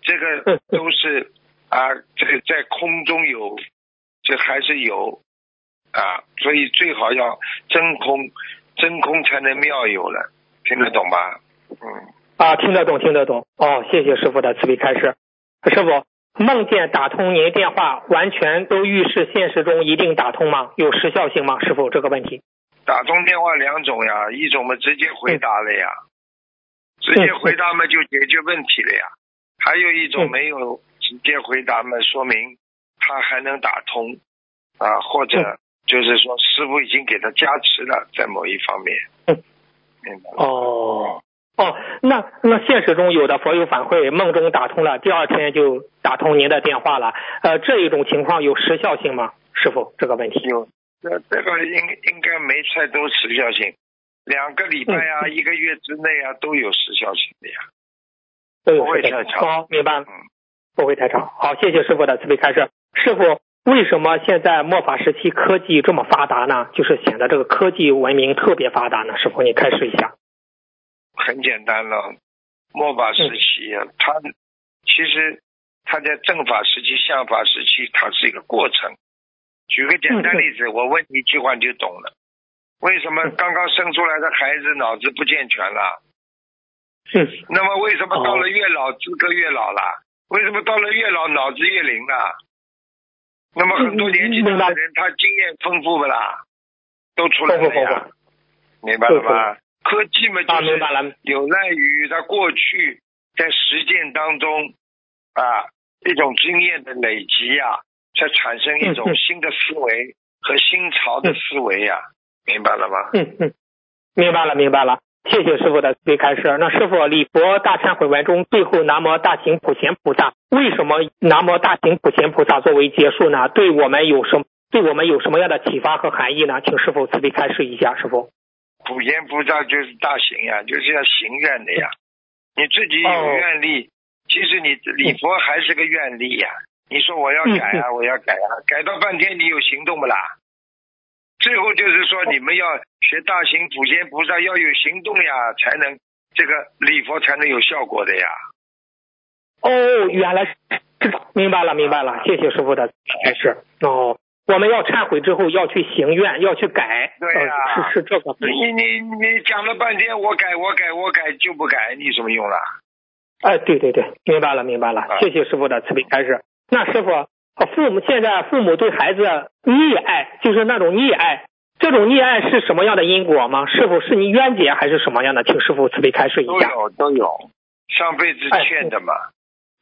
这个都是啊，这个在空中有，这还是有啊，所以最好要真空，真空才能妙有了，听得懂吧？嗯。啊，听得懂，听得懂。哦，谢谢师傅的慈悲开示。师傅，梦见打通您电话，完全都预示现实中一定打通吗？有时效性吗？师傅，这个问题。打通电话两种呀，一种嘛直接回答了呀，直接回答嘛就解决问题了呀。还有一种没有直接回答嘛，说明他还能打通啊，或者就是说师傅已经给他加持了，在某一方面。明白。哦。哦，那那现实中有的佛友反馈，梦中打通了，第二天就打通您的电话了。呃，这一种情况有时效性吗？师傅，这个问题有，这这个应应该没太多时效性，两个礼拜啊，一个月之内啊，都有时效性的呀，不会太长。好，明白。不会太长。好，谢谢师傅的慈悲开示。师傅，为什么现在末法时期科技这么发达呢？就是显得这个科技文明特别发达呢？师傅，你开始一下。很简单了，末法时期，它其实它在正法时期、相法时期，它是一个过程。举个简单例子，我问你一句话你就懂了。为什么刚刚生出来的孩子脑子不健全了？是。那么为什么到了越老资格越老了？为什么到了越老脑子越灵了？那么很多年纪大的人，他经验丰富不啦？都出来了呀，明白了吗？科技嘛，就是有赖于他过去在实践当中啊一种经验的累积呀，才产生一种新的思维和新潮的思维呀，明白了吗？嗯嗯，明白了明白了，谢谢师傅的最开示。那师傅礼佛大忏悔文中最后南无大行普贤菩萨，为什么南无大行普贤菩萨作为结束呢？对我们有什么对我们有什么样的启发和含义呢？请师傅慈悲开示一下，师傅。普贤菩萨就是大行呀，就是要行愿的呀。你自己有愿力，其实你礼佛还是个愿力呀。你说我要改啊，我要改啊，改到半天你有行动不啦？最后就是说你们要学大行普贤菩萨要有行动呀，才能这个礼佛才能有效果的呀。哦，原来是明白了，明白了，谢谢师傅的开示。哦。我们要忏悔之后要去行愿，要去改。对呀，是是这个。你你你讲了半天，我改我改我改就不改，你什么用了？哎，对对对，明白了明白了，谢谢师傅的慈悲开示。那师傅，父母现在父母对孩子溺爱，就是那种溺爱，这种溺爱是什么样的因果吗？是否是你冤结还是什么样的？请师傅慈悲开示一下。都有都有，上辈子欠的嘛，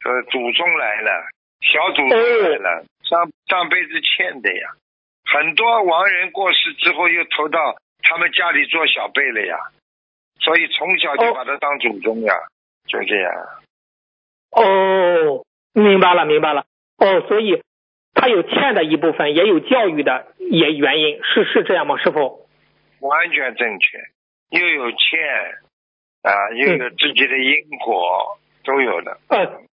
呃，祖宗来了，小祖宗来了。上上辈子欠的呀，很多亡人过世之后又投到他们家里做小辈了呀，所以从小就把他当祖宗呀，就这样。哦，明白了，明白了。哦，所以他有欠的一部分，也有教育的也原因，是是这样吗？师傅？完全正确，又有欠啊，又有自己的因果，都有的。嗯。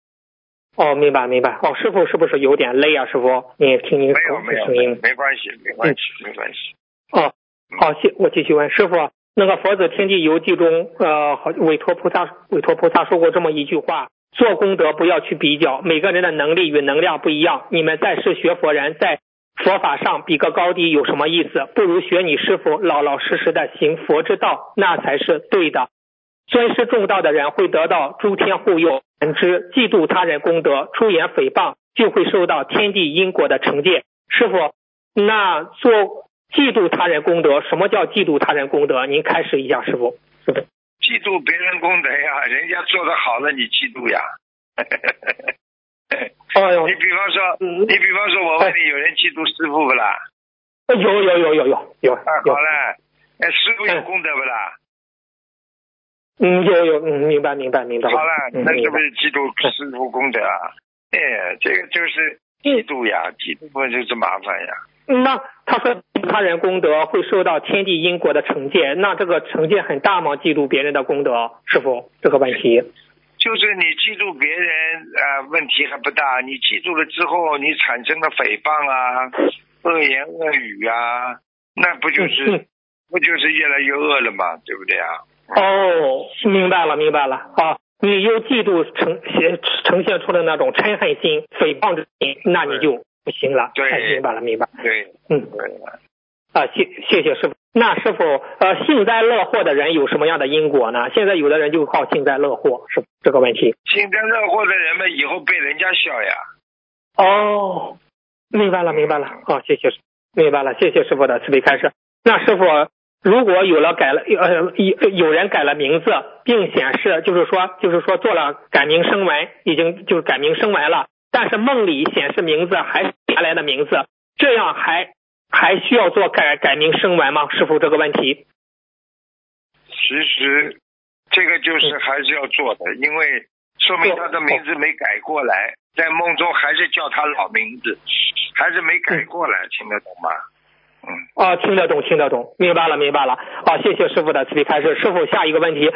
哦，明白明白。哦，师傅是不是有点累啊？师傅，你听您口的声音，没关系，没关系，没关系。哦，好，谢我继续问师傅，那个《佛子天地游记》中，呃，委托菩萨委托菩萨说过这么一句话：做功德不要去比较，每个人的能力与能量不一样。你们在世学佛人，在佛法上比个高低有什么意思？不如学你师傅，老老实实的行佛之道，那才是对的。尊师重道的人会得到诸天护佑。反之嫉妒他人功德，出言诽谤，就会受到天地因果的惩戒。师傅，那做嫉妒他人功德，什么叫嫉妒他人功德？您开始一下，师傅。嫉妒别人功德呀，人家做的好了，你嫉妒呀。哎呦，你比方说，你比方说，我问你，有人嫉妒师傅不啦？有有有有有有。啊，好了，哎，师傅有功德不啦？嗯，有有，嗯，明白明白明白。好了，那是不是嫉妒师傅功德啊？哎，这个就是嫉妒呀，嫉妒不就是麻烦呀？那他说他人功德会受到天地因果的惩戒，那这个惩戒很大吗？嫉妒别人的功德，师傅这个问题。就是你嫉妒别人啊，问题还不大。你嫉妒了之后，你产生了诽谤啊，恶言恶语啊，那不就是不就是越来越恶了嘛，对不对啊？哦，明白了，明白了啊！你又嫉妒呈现呈现出了那种嗔恨心、诽谤之心，那你就不行了。对，明白了，明白。对，嗯，啊，谢谢谢师傅。那师傅，呃，幸灾乐祸的人有什么样的因果呢？现在有的人就靠幸灾乐祸，是这个问题。幸灾乐祸的人们以后被人家笑呀。哦，明白了，明白了。好，谢谢，明白了，谢谢师傅的慈悲开示。那师傅。如果有了改了呃有有人改了名字，并显示就是说就是说做了改名声纹，已经就是改名声纹了，但是梦里显示名字还是原来的名字，这样还还需要做改改名声文吗？师傅这个问题？其实这个就是还是要做的，因为说明他的名字没改过来，在梦中还是叫他老名字，还是没改过来，听得懂吗？嗯，啊，听得懂，听得懂，明白了，明白了。好，谢谢师傅的慈悲开示。师傅，下一个问题，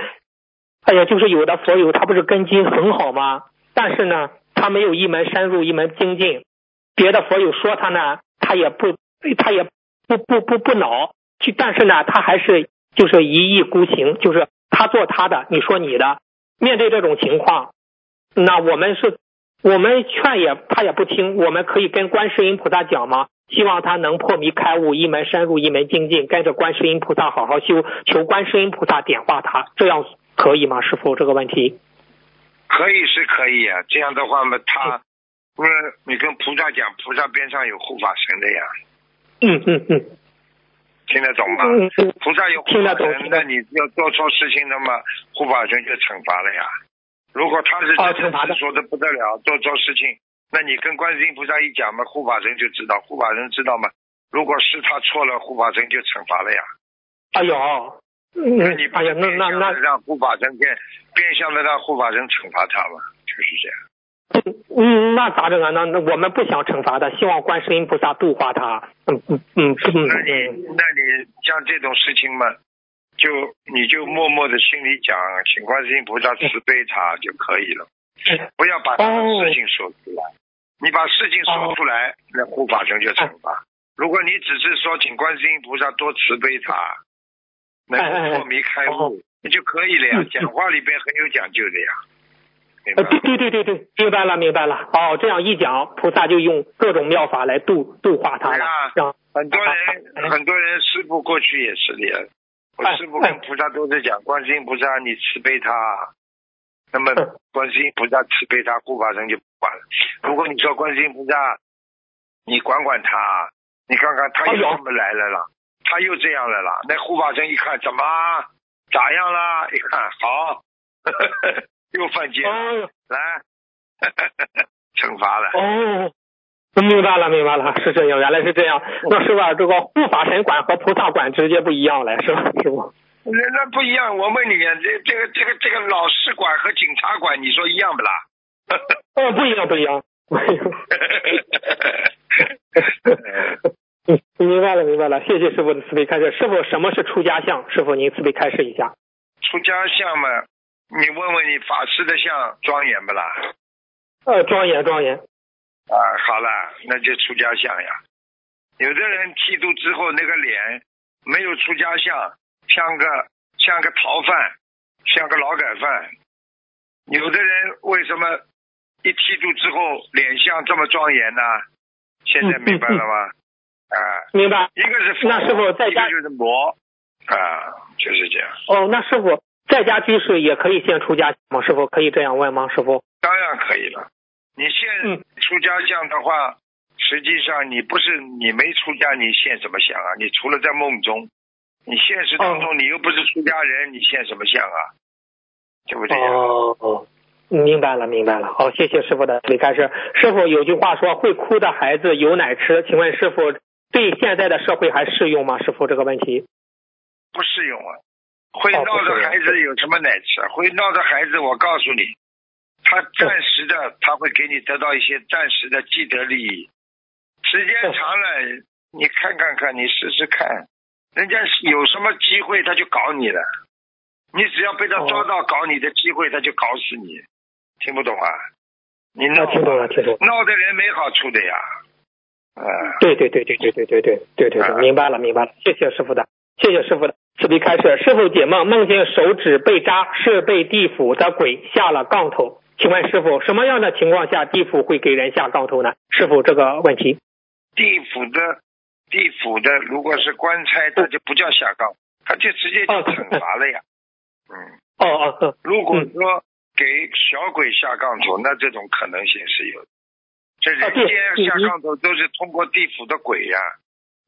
哎呀，就是有的佛友他不是根基很好吗？但是呢，他没有一门深入，一门精进。别的佛友说他呢，他也不，他也不不不不恼。去，但是呢，他还是就是一意孤行，就是他做他的，你说你的。面对这种情况，那我们是，我们劝也他也不听。我们可以跟观世音菩萨讲吗？希望他能破迷开悟，一门深入，一门精进，跟着观世音菩萨好好修，求观世音菩萨点化他，这样可以吗？师傅，这个问题可以是可以啊。这样的话嘛，他，不是你跟菩萨讲，菩萨边上有护法神的呀。嗯嗯嗯，听得懂吗？嗯嗯，菩萨有护法神，那你要做错事情的嘛，护法神就惩罚了呀。如果他是真的说的不得了，做错事情。那你跟观世音菩萨一讲嘛，护法神就知道，护法神知道嘛？如果是他错了，护法神就惩罚了呀。哎呦，那你哎呀，那那那让护法神变变相的让护法神惩罚他嘛，就是这样。嗯，那咋整啊？那那我们不想惩罚他，希望观世音菩萨度化他。嗯嗯嗯嗯。那你那你像这种事情嘛，就你就默默的心里讲，请观世音菩萨慈悲他就可以了。不要把事情说出来，你把事情说出来，那护法神就惩罚。如果你只是说请观世音菩萨多慈悲他，能破迷开悟，那就可以了呀。讲话里边很有讲究的呀。对对对对对，明白了明白了。哦，这样一讲，菩萨就用各种妙法来度度化他了。让很多人很多人师傅过去也是的呀。我师傅跟菩萨都在讲，观世音菩萨你慈悲他。那么观世音菩萨慈悲他，护法神就不管了。如果你说观世音菩萨，你管管他，你看看他又这么来了了，他又这样了了。那护法神一看，怎么咋样了？一看好，又犯贱，来 惩罚了。哦，明白了，明白了，是这样，原来是这样。那是吧？这个护法神管和菩萨管直接不一样了，是吧，师傅？那那不一样，我问你，这这个这个这个老师管和警察管，你说一样不啦？哦，不一样，不一样。明白了，明白了，谢谢师傅的慈悲开示。师傅，什么是出家相？师傅您慈悲开示一下。出家相嘛，你问问你法师的相庄严不啦？呃，庄严，庄严。啊，好了，那就出家相呀。有的人剃度之后，那个脸没有出家相。像个像个逃犯，像个劳改犯。有的人为什么一剃度之后脸相这么庄严呢？现在明白了吗？啊，明白。一个是那师傅在家就是魔啊，就是这样。哦，那师傅在家居士也可以现出家吗？师傅可以这样问吗？师傅当然可以了。你现出家相的话，实际上你不是你没出家，你现什么相啊？你除了在梦中。你现实当中，你又不是出家人，你现什么相啊？对不对？哦，明白了，明白了。好，谢谢师傅的理开示。师傅有句话说：“会哭的孩子有奶吃。”请问师傅，对现在的社会还适用吗？师傅这个问题不适用啊。会闹的孩子有什么奶吃？会闹的孩子，我告诉你，他暂时的他会给你得到一些暂时的既得利益，时间长了，你看看看，你试试看。人家有什么机会他就搞你了，你只要被他抓到搞你的机会，他就搞死你。听不懂啊？你闹听懂了，听懂。闹的人没好处的呀。啊，对对对对对对对对对对对，明白了明白了，谢谢师傅的，谢谢师傅的。慈悲开示，师傅解梦梦见手指被扎，是被地府的鬼下了杠头。请问师傅，什么样的情况下地府会给人下杠头呢？师傅这个问题。地府的地府的，如果是官差，他就不叫下杠，他就直接就惩罚了呀。嗯。哦哦哦。如果说给小鬼下杠头，那这种可能性是有。这人间下杠头都是通过地府的鬼呀，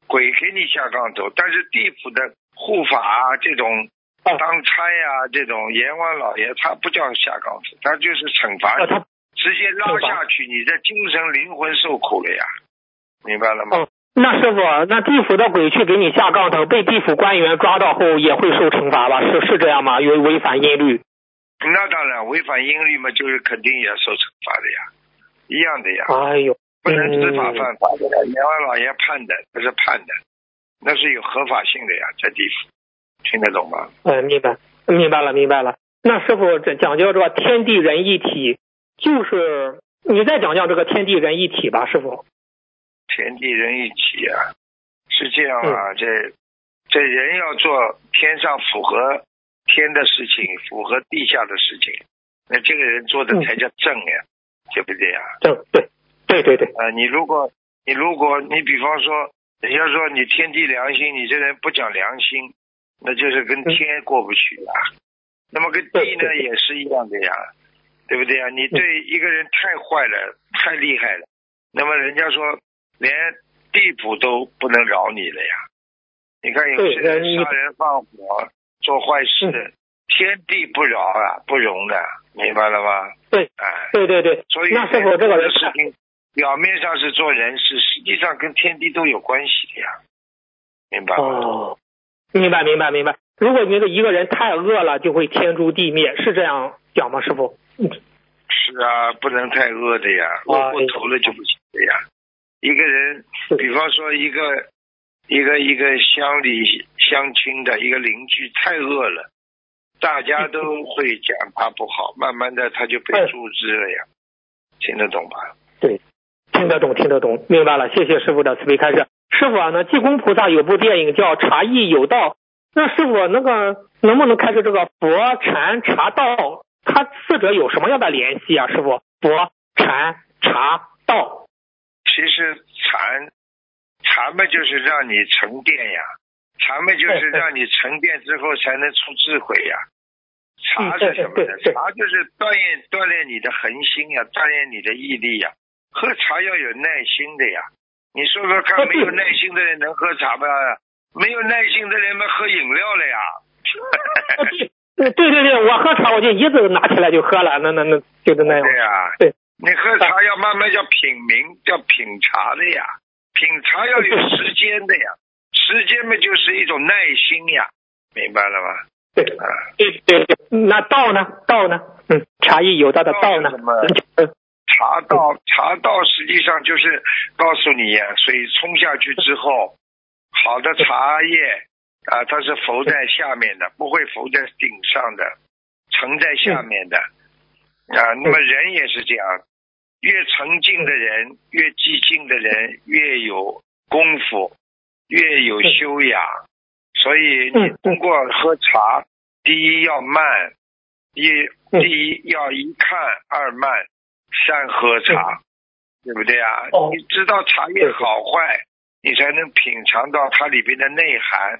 鬼给你下杠头，但是地府的护法啊，这种。当差呀，这种阎王老爷他不叫下杠头，他就是惩罚你，直接拉下去，你的精神灵魂受苦了呀，明白了吗？那师傅，那地府的鬼去给你下杠头，被地府官员抓到后也会受惩罚吧？是是这样吗？有违反阴律？那当然，违反阴律嘛，就是肯定也要受惩罚的呀，一样的呀。哎呦，不能知法犯法的呀，阎王老爷判的，不是判的，那是有合法性的呀，在地府。听得懂吗？嗯，明白，明白了，明白了。那师傅这讲究这个天地人一体，就是你再讲讲这个天地人一体吧，师傅。天地人一体啊，是这样啊，这这人要做天上符合天的事情，符合地下的事情，那这个人做的才叫正呀，对不对呀？对，对，对对对。啊，你如果你如果你比方说，人家说你天地良心，你这人不讲良心。那就是跟天过不去啊，那么跟地呢也是一样的呀，对不对呀？你对一个人太坏了，太厉害了，那么人家说连地府都不能饶你了呀。你看有些人杀人放火做坏事，天地不饶啊，不容的，明白了吧？对，哎，对对对。所以那师傅这个事情表面上是做人事，实际上跟天地都有关系的呀，明白吗？哦明白，明白，明白。如果你的一个人太恶了，就会天诛地灭，是这样讲吗，师傅？是啊，不能太恶的呀，恶过头了就不行的呀。一个人，比方说一个一个一个乡里乡亲的一个邻居太饿了，大家都会讲他不好，慢慢的他就被注资了呀。听得懂吧？对，听得懂，听得懂，明白了。谢谢师傅的慈悲开示。师傅啊，那济公菩萨有部电影叫《茶艺有道》，那师傅那个能不能开出这个佛禅茶道，它四者有什么样的联系啊？师傅，佛禅茶道，其实禅禅嘛就是让你沉淀呀，禅嘛就是让你沉淀之后才能出智慧呀。茶是什么呢？茶就是锻炼锻炼你的恒心呀，锻炼你的毅力呀。喝茶要有耐心的呀。你说说看，没有耐心的人能喝茶吗？没有耐心的人们喝饮料了呀。对对对对，我喝茶我就一直拿起来就喝了，那那那就是那样。对呀，对。你喝茶要慢慢叫品茗，叫品茶的呀。品茶要有时间的呀，时间嘛就是一种耐心呀，明白了吗？对啊，对对对。那道呢？道呢？嗯，茶艺有道的道呢？嗯。茶道，茶道实际上就是告诉你呀，水冲下去之后，好的茶叶啊，它是浮在下面的，不会浮在顶上的，沉在下面的啊。那么人也是这样，越沉静的人，越寂静的人，越有功夫，越有修养。所以你通过喝茶，第一要慢，一第一要一看二慢。三喝茶，对不对啊？你知道茶叶好坏，你才能品尝到它里边的内涵。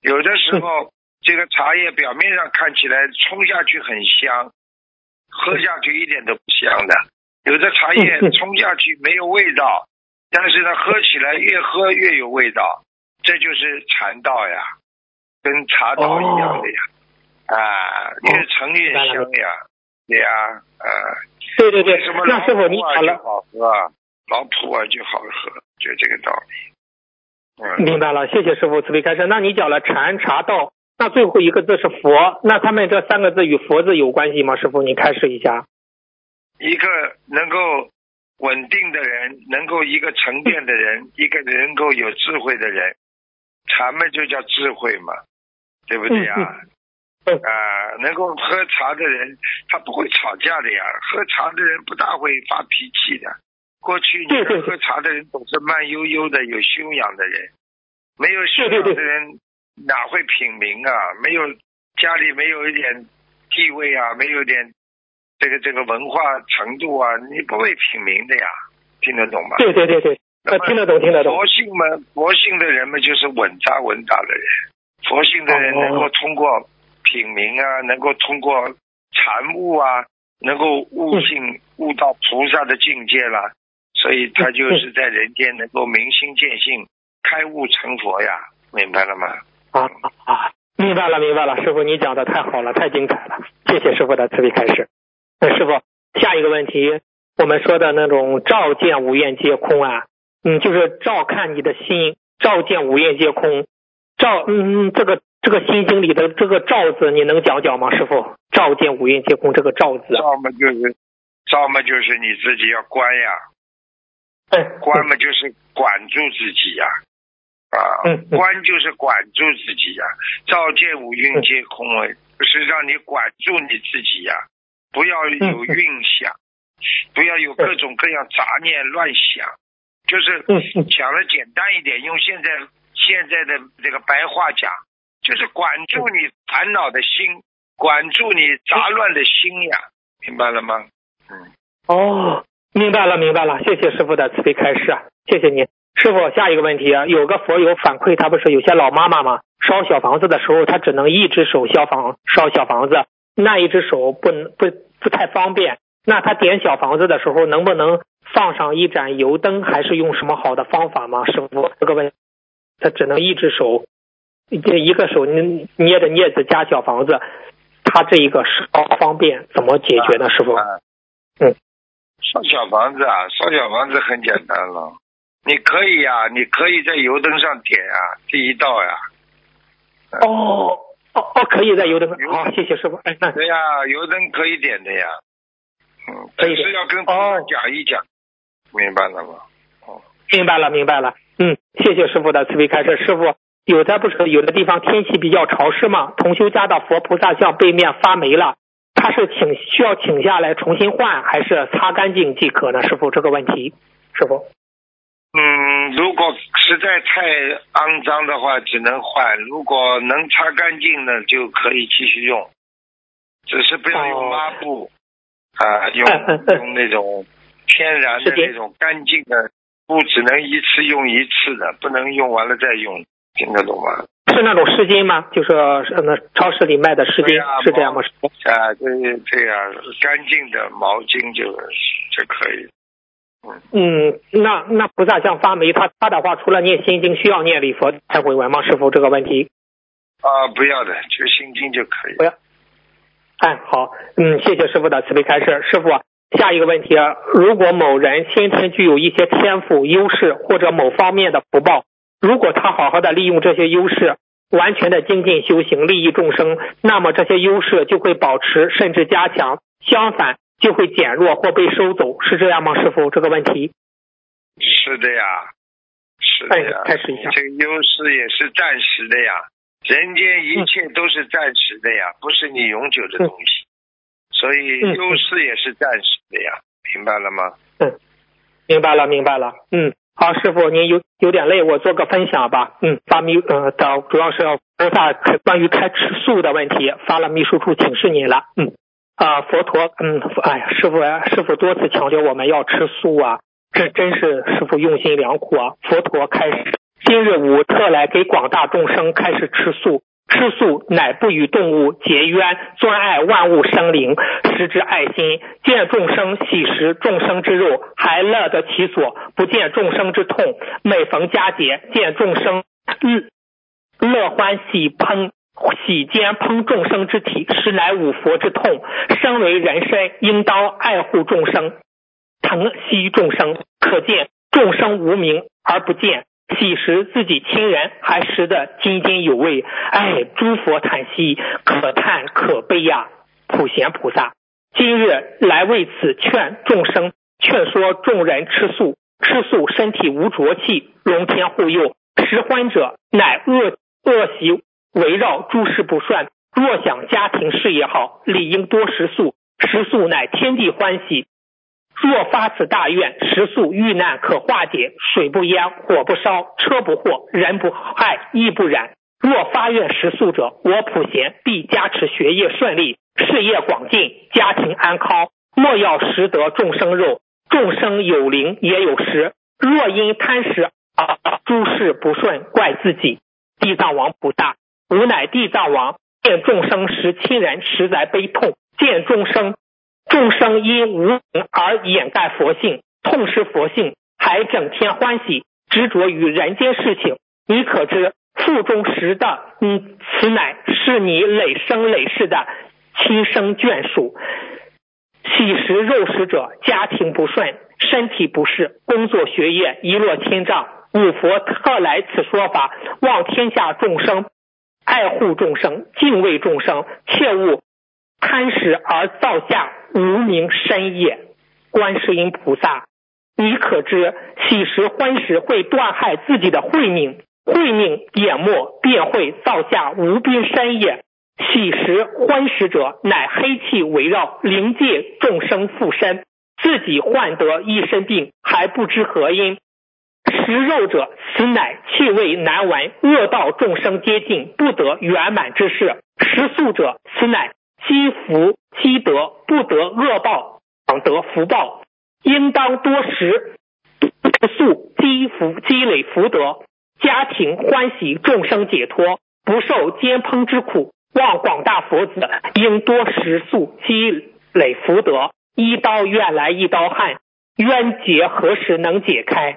有的时候，这个茶叶表面上看起来冲下去很香，喝下去一点都不香的。有的茶叶冲下去没有味道，但是呢，喝起来越喝越有味道。这就是禅道呀，跟茶道一样的呀。啊，越沉越香呀，对呀，啊。对对对，那师傅你好了，好喝，老普洱就好喝，就这个道理。明白了，谢谢师傅慈悲开示。那你讲了禅茶道，那最后一个字是佛，那他们这三个字与佛字有关系吗？师傅，你开示一下。一个能够稳定的人，能够一个沉淀的人，一个能够有智慧的人，禅嘛就叫智慧嘛，对不对呀？啊，能够喝茶的人，他不会吵架的呀。喝茶的人不大会发脾气的，过去你看喝茶的人总是慢悠悠的，有修养的人，没有修养的人哪会品茗啊？没有家里没有一点地位啊，没有点这个这个文化程度啊，你不会品茗的呀，听得懂吗？对对对对，听得懂听得懂。佛性嘛，佛性的人们就是稳扎稳打的人，佛性的人能够通过品茗啊，能够通过禅悟啊，能够悟性悟到菩萨的境界了。所以他就是在人间能够明心见性、开悟成佛呀，明白了吗？啊啊，明白了明白了，师傅你讲的太好了，太精彩了，谢谢师傅的慈悲开示。那师傅下一个问题，我们说的那种照见五蕴皆空啊，嗯，就是照看你的心，照见五蕴皆空，照嗯这个这个心经里的这个照字，你能讲讲吗？师傅，照见五蕴皆空这个照字，照嘛就是照嘛就是你自己要观呀。观嘛就是管住自己呀，啊，观就是管住自己呀。照见五蕴皆空啊，是让你管住你自己呀，不要有运想，不要有各种各样杂念乱想。就是讲的简单一点，用现在现在的这个白话讲，就是管住你烦恼的心，管住你杂乱的心呀，明白了吗？嗯，哦。明白了，明白了，谢谢师傅的慈悲开示，谢谢您，师傅。下一个问题啊，有个佛友反馈，他不是有些老妈妈吗？烧小房子的时候，他只能一只手消防烧小房子，那一只手不能不不太方便。那他点小房子的时候，能不能放上一盏油灯，还是用什么好的方法吗？师傅，这个问，他只能一只手，这一个手捏捏着镊子夹小房子，他这一个烧方便怎么解决呢？师傅，嗯。烧小房子啊，烧小房子很简单了，你可以呀，你可以在油灯上点啊，第一道呀。哦哦哦，可以在油灯上。好，谢谢师傅。哎，那对呀，油灯可以点的呀。嗯，可以是要跟哦讲一讲，明白了吗？哦，明白了，明白了。嗯，谢谢师傅的慈悲开示。师傅，有的不是有的地方天气比较潮湿嘛，同修家的佛菩萨像背面发霉了。他是请需要请下来重新换，还是擦干净即可呢？师傅，这个问题，师傅。嗯，如果实在太肮脏的话，只能换；如果能擦干净呢，就可以继续用。只是不要用抹布啊，用 用那种天然的那种干净的布，只能一次用一次的，不能用完了再用，听得懂吗？是那种湿巾吗？就是那超市里卖的湿巾，啊是这样吗？啊，对这样干净的毛巾就就可以。嗯，那那菩萨像发霉，他他的话除了念心经，需要念礼佛才会完吗？师傅这个问题。啊，不要的，就心经就可以。不要。哎，好，嗯，谢谢师傅的慈悲开示。师傅，下一个问题：如果某人先天具有一些天赋优势或者某方面的福报，如果他好好的利用这些优势。完全的精进修行，利益众生，那么这些优势就会保持，甚至加强；相反，就会减弱或被收走，是这样吗？师傅，这个问题是的呀，是的呀。开始一下，这个优势也是暂时的呀，人间一切都是暂时的呀，不是你永久的东西，所以优势也是暂时的呀，明白了吗？嗯，明白了，明白了，嗯。好，师傅，您有有点累，我做个分享吧。嗯，发秘呃，找主要是要菩萨关于开吃素的问题，发了秘书处请示您了。嗯，啊，佛陀，嗯，哎呀，师傅，师傅多次强调我们要吃素啊，这真是师傅用心良苦啊。佛陀开始今日吾特来给广大众生开始吃素。吃素乃不与动物结冤，专爱万物生灵，食之爱心，见众生喜食众生之肉，还乐得其所，不见众生之痛。每逢佳节，见众生乐乐欢喜烹喜煎烹众生之体，实乃五佛之痛。身为人身，应当爱护众生，疼惜众生。可见众生无名而不见。喜食自己亲人，还食得津津有味。哎，诸佛叹息，可叹可悲呀！普贤菩萨今日来为此劝众生，劝说众人吃素。吃素身体无浊气，龙天护佑。食欢者乃恶恶习围绕，诸事不顺。若想家庭事业好，理应多食素。食素乃天地欢喜，若发此大愿，食宿遇难可化解，水不淹，火不烧，车不祸，人不害，亦不染。若发愿食素者，我普贤必加持学业顺利，事业广进，家庭安康。莫要食得众生肉，众生有灵也有食。若因贪食啊诸事不顺，怪自己。地藏王菩萨吾乃地藏王见众生食亲人，实在悲痛；见众生众生因无名而掩盖佛性，痛失佛性，还整天欢喜执着于人间事情。你可知腹中食的，嗯，此乃是你累生累世的亲生眷属。喜食肉食者，家庭不顺，身体不适，工作学业一落千丈。五佛特来此说法，望天下众生爱护众生，敬畏众生，切勿贪食而造下无名深业。观世音菩萨，你可知喜食欢食会断害自己的慧命，慧命淹没便会造下无边深业。喜食欢食者，乃黑气围绕，灵界众生附身，自己患得一身病，还不知何因。食肉者，此乃气味难闻，恶道众生接近，不得圆满之事；食素者，此乃积福积德，不得恶报，想得福报，应当多食素，积福积累福德，家庭欢喜，众生解脱，不受煎烹之苦。望广大佛子，应多食素，积累福德。一刀愿来一刀汗，冤结何时能解开？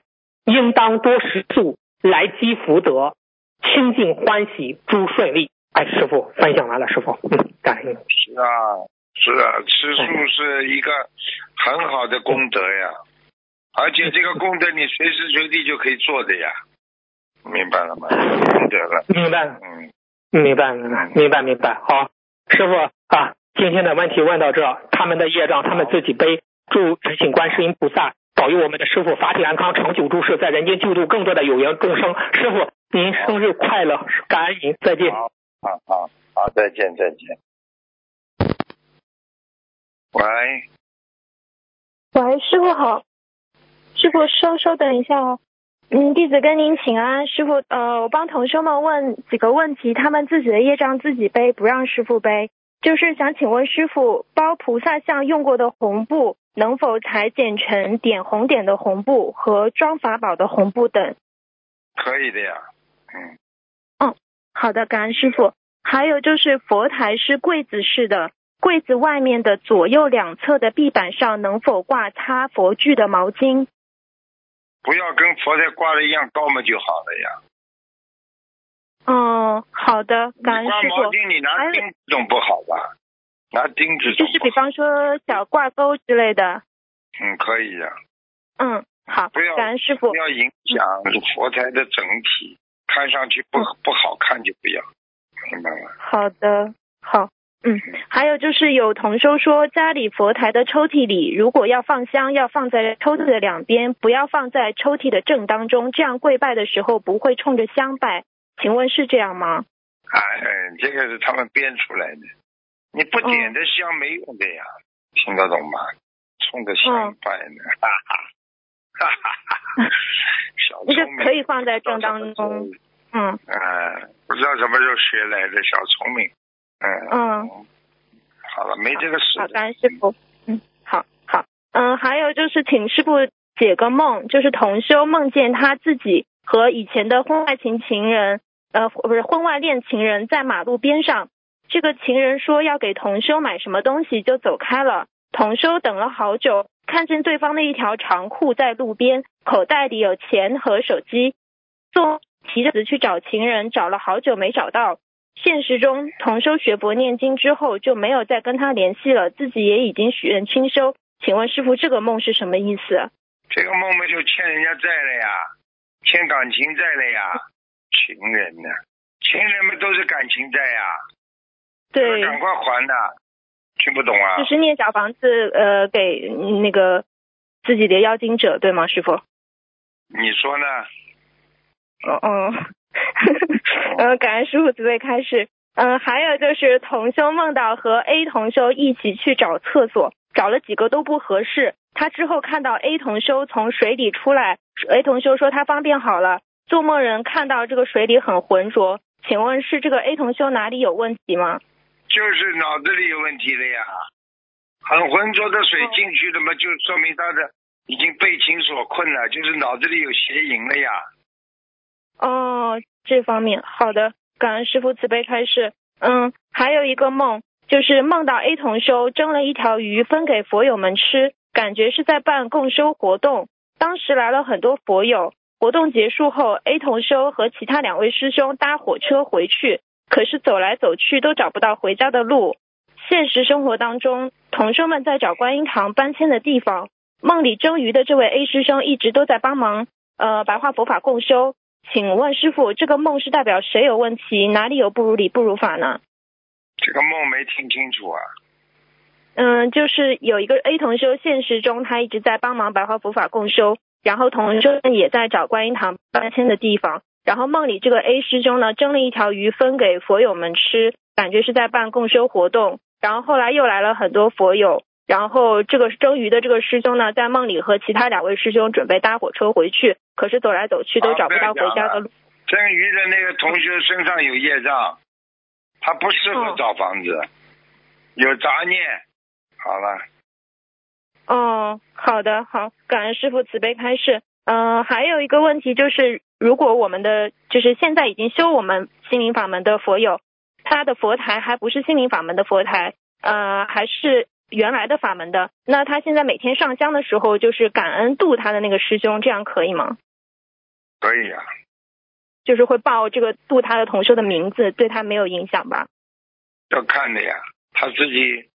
应当多食素，来积福德，清净欢喜，诸顺利。哎，师傅分享完了，师傅，嗯，感恩。是啊，是啊，吃素是一个很好的功德呀，而且这个功德你随时随地就可以做的呀，明白了吗？功德了，明白了，嗯。明白，明白，明白，明白。好，师傅啊，今天的问题问到这，他们的业障他们自己背。祝执行观世音菩萨保佑我们的师傅法体安康，长久住世，在人间救度更多的有缘众生。师傅，您生日快乐，感恩您，再见。好，好，好，再见，再见。喂，喂，师傅好，师傅稍稍等一下哦。嗯，弟子跟您请安，师傅。呃，我帮同学们问几个问题，他们自己的业障自己背，不让师傅背。就是想请问师傅，包菩萨像用过的红布，能否裁剪成点红点的红布和装法宝的红布等？可以的呀，嗯。嗯，好的，感恩师傅。还有就是佛台是柜子式的，柜子外面的左右两侧的壁板上能否挂擦佛具的毛巾？不要跟佛台挂的一样高嘛就好了呀。哦，好的，感恩师傅。毛巾你拿钉子总不好吧？拿钉子就是比方说小挂钩之类的。嗯，可以呀。嗯，好，不要感恩师傅。不要影响佛台的整体，看上去不不好看就不要，明白吗？好的，好。嗯，还有就是有同修说，家里佛台的抽屉里，如果要放香，要放在抽屉的两边，不要放在抽屉的正当中，这样跪拜的时候不会冲着香拜。请问是这样吗？哎，这个是他们编出来的，你不点的香没用的呀，听得懂吗？冲着香拜呢，哈哈哈哈哈。小聪明。可以放在正当中。嗯。哎，不知道什么时候学来的小聪明。嗯，好了，没这个事。好，感恩师傅。嗯，好好。嗯，还有就是请师傅解个梦，就是同修梦见他自己和以前的婚外情情人，呃，不是婚外恋情人，在马路边上。这个情人说要给同修买什么东西，就走开了。同修等了好久，看见对方的一条长裤在路边，口袋里有钱和手机，坐提着去找情人，找了好久没找到。现实中，同修学佛念经之后就没有再跟他联系了，自己也已经许愿清修。请问师傅，这个梦是什么意思？这个梦嘛，就欠人家债了呀，欠感情债了呀。情人呢？情人们都是感情债呀。对。赶快还呐！听不懂啊？就是念小房子，呃，给那个自己的妖精者，对吗，师傅？你说呢？哦哦。嗯，感恩师傅慈悲开示。嗯，还有就是同修梦到和 A 同修一起去找厕所，找了几个都不合适。他之后看到 A 同修从水里出来，A 同修说他方便好了。做梦人看到这个水里很浑浊，请问是这个 A 同修哪里有问题吗？就是脑子里有问题了呀，很浑浊的水进去了嘛，就说明他的已经被情所困了，就是脑子里有邪淫了呀。哦，这方面好的，感恩师傅慈悲开示。嗯，还有一个梦，就是梦到 A 同修蒸了一条鱼分给佛友们吃，感觉是在办共修活动。当时来了很多佛友，活动结束后，A 同修和其他两位师兄搭火车回去，可是走来走去都找不到回家的路。现实生活当中，同修们在找观音堂搬迁的地方。梦里蒸鱼的这位 A 师兄一直都在帮忙，呃，白话佛法共修。请问师傅，这个梦是代表谁有问题？哪里有不如理不如法呢？这个梦没听清楚啊。嗯，就是有一个 A 同修，现实中他一直在帮忙白话佛法共修，然后同修也在找观音堂搬迁的地方。然后梦里这个 A 师兄呢，蒸了一条鱼分给佛友们吃，感觉是在办共修活动。然后后来又来了很多佛友。然后这个蒸鱼的这个师兄呢，在梦里和其他两位师兄准备搭火车回去，可是走来走去都找不到回家的路。蒸鱼的那个同学身上有业障，他不适合找房子，有杂念。好了。哦，好的，好，感恩师傅慈悲开示。嗯，还有一个问题就是，如果我们的就是现在已经修我们心灵法门的佛友，他的佛台还不是心灵法门的佛台，呃，还是。原来的法门的，那他现在每天上香的时候，就是感恩度他的那个师兄，这样可以吗？可以呀。就是会报这个度他的同修的名字，对他没有影响吧？要看的呀，他自己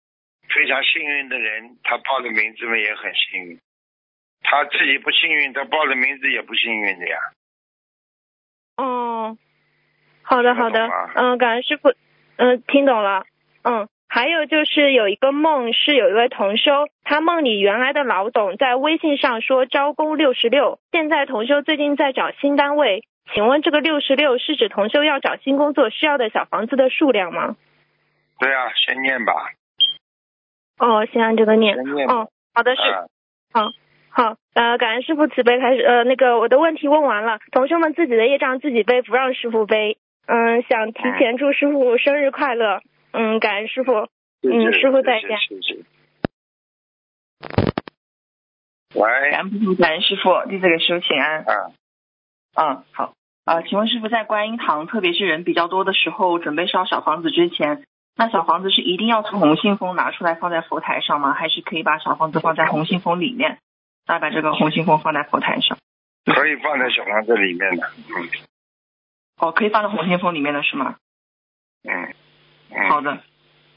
非常幸运的人，他报的名字嘛也很幸运；他自己不幸运，他报的名字也不幸运的呀。哦，好的好的，嗯，感恩师傅，嗯，听懂了，嗯。还有就是有一个梦，是有一位同修，他梦里原来的老董在微信上说招工六十六，现在同修最近在找新单位，请问这个六十六是指同修要找新工作需要的小房子的数量吗？对啊，先念吧。哦，先按这个念。哦，好的是。好，好，呃，感恩师傅慈悲开始，呃，那个我的问题问完了，同学们自己的业障自己背，不让师傅背。嗯，想提前祝师傅生日快乐。嗯，感恩师傅。嗯，师傅再见。喂。感恩感恩师傅，弟子给师傅请安。嗯。嗯，好。呃，请问师傅，在观音堂，特别是人比较多的时候，准备烧小房子之前，那小房子是一定要从红信封拿出来放在佛台上吗？还是可以把小房子放在红信封里面？再把这个红信封放在佛台上。可以放在小房子里面的。嗯。哦，可以放在红信封里面的是吗？嗯。好的，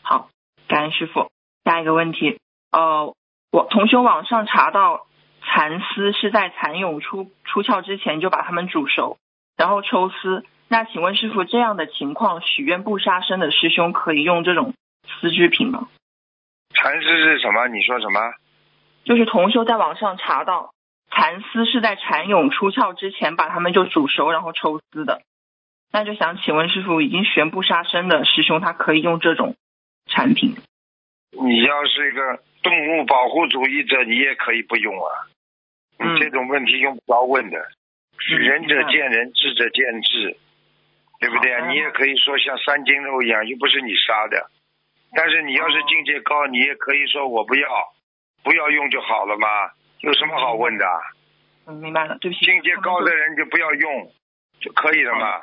好，感恩师傅。下一个问题，呃，我同学网上查到蚕丝是在蚕蛹出出鞘之前就把它们煮熟，然后抽丝。那请问师傅，这样的情况许愿不杀生的师兄可以用这种丝织品吗？蚕丝是什么？你说什么？就是同修在网上查到蚕丝是在蚕蛹出鞘之前把它们就煮熟，然后抽丝的。那就想请问师傅，已经全部杀生的师兄，他可以用这种产品？你要是一个动物保护主义者，你也可以不用啊。你这种问题用不着问的，仁者见仁，智者见智，对不对啊？你也可以说像三斤肉一样，又不是你杀的。但是你要是境界高，你也可以说我不要，不要用就好了嘛，有什么好问的？嗯，明白了，对不起。境界高的人就不要用，就可以了嘛。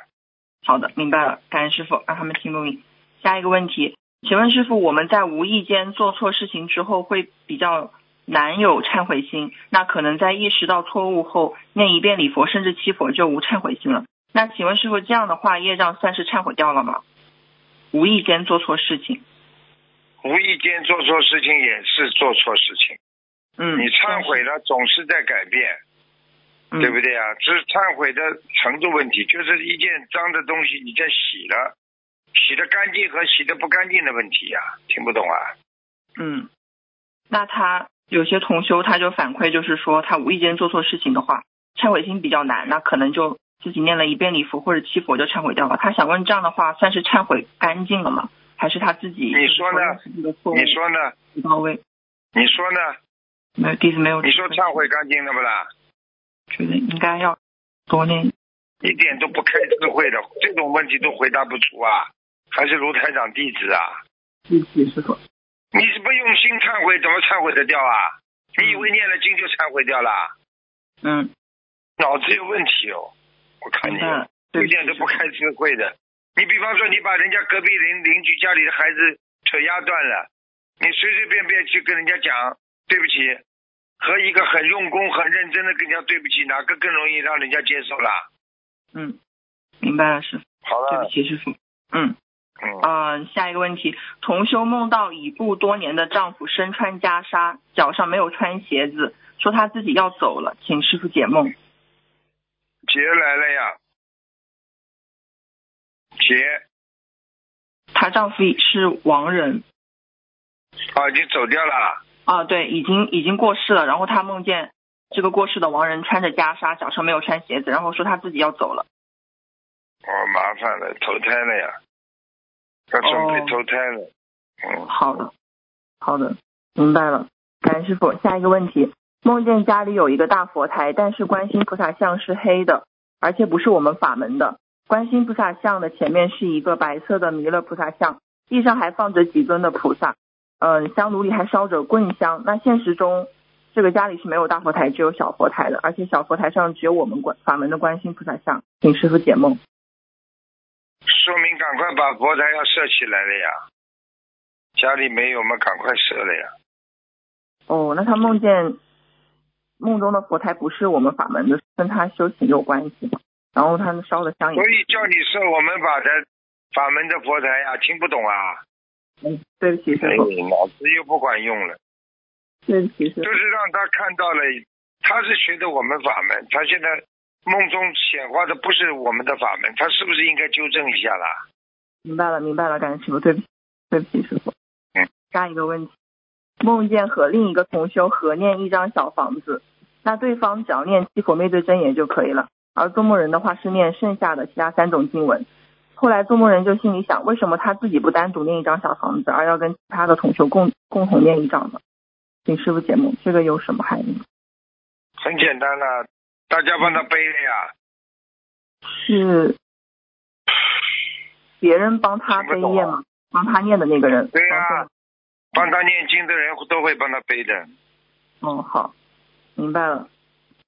好的，明白了，感恩师傅，让他们听录音。下一个问题，请问师傅，我们在无意间做错事情之后，会比较难有忏悔心，那可能在意识到错误后，念一遍礼佛，甚至七佛就无忏悔心了。那请问师傅，这样的话，业障算是忏悔掉了吗？无意间做错事情，无意间做错事情也是做错事情。嗯，你忏悔了，总是在改变。对不对啊？这是忏悔的程度问题，就是一件脏的东西，你在洗了，洗的干净和洗的不干净的问题呀，听不懂啊？嗯，那他有些同修他就反馈，就是说他无意间做错事情的话，忏悔心比较难，那可能就自己念了一遍礼佛或者七佛就忏悔掉了。他想问，这样的话算是忏悔干净了吗？还是他自己你说呢？你说呢？不到位。你说呢？没有弟子没有。你说忏悔干净了不啦？觉得应该要多念。一点都不开智慧的，这种问题都回答不出啊！还是卢台长弟子啊？弟子。你是不用心忏悔，怎么忏悔得掉啊？你以为念了经就忏悔掉了？嗯。脑子有问题哦！我看你一点都不开智慧的。你比方说，你把人家隔壁邻邻居家里的孩子腿压断了，你随随便便去跟人家讲对不起，和一个很用功、很认真的跟人家对不起，哪个更容易让人家接受啦？嗯，明白了，师傅。好了。对不起，师傅。嗯。嗯。啊，下一个问题，同修梦到已故多年的丈夫身穿袈裟，脚上没有穿鞋子，说他自己要走了，请师傅解梦。劫来了呀。劫。她丈夫是亡人。啊，已经走掉了。啊，对，已经已经过世了。然后她梦见这个过世的亡人穿着袈裟，脚上没有穿鞋子，然后说他自己要走了。哦，麻烦了，投胎了呀，要准备投胎了。嗯，好的，好的，明白了。感恩师傅，下一个问题：梦见家里有一个大佛台，但是观音菩萨像是黑的，而且不是我们法门的。观音菩萨像的前面是一个白色的弥勒菩萨像，地上还放着几尊的菩萨，嗯，香炉里还烧着棍香。那现实中，这个家里是没有大佛台，只有小佛台的，而且小佛台上只有我们观法门的观音菩萨像。请师傅解梦。说明赶快把佛台要设起来了呀，家里没有嘛，赶快设了呀。哦，那他梦见梦中的佛台不是我们法门的，跟他修行有关系吗？然后他们烧的香。所以叫你设我们法的法门的佛台呀，听不懂啊？嗯，对不起，师傅。脑子又不管用了。对不起，师傅。就是让他看到了，他是学的我们法门，他现在。梦中显化的不是我们的法门，他是不是应该纠正一下啦？明白了，明白了，感谢师傅，对不起，对不起，师傅。嗯。下一个问题，梦见和另一个同修合念一张小房子，那对方只要念七佛灭罪真言就可以了，而做梦人的话是念剩下的其他三种经文。后来做梦人就心里想，为什么他自己不单独念一张小房子，而要跟其他的同修共共同念一张呢？请师傅解梦，这个有什么含义？很简单了。大家帮他背的呀？是别人帮他背业吗？帮他念的那个人？对呀，帮他念经的人都会帮他背的。嗯，好，明白了。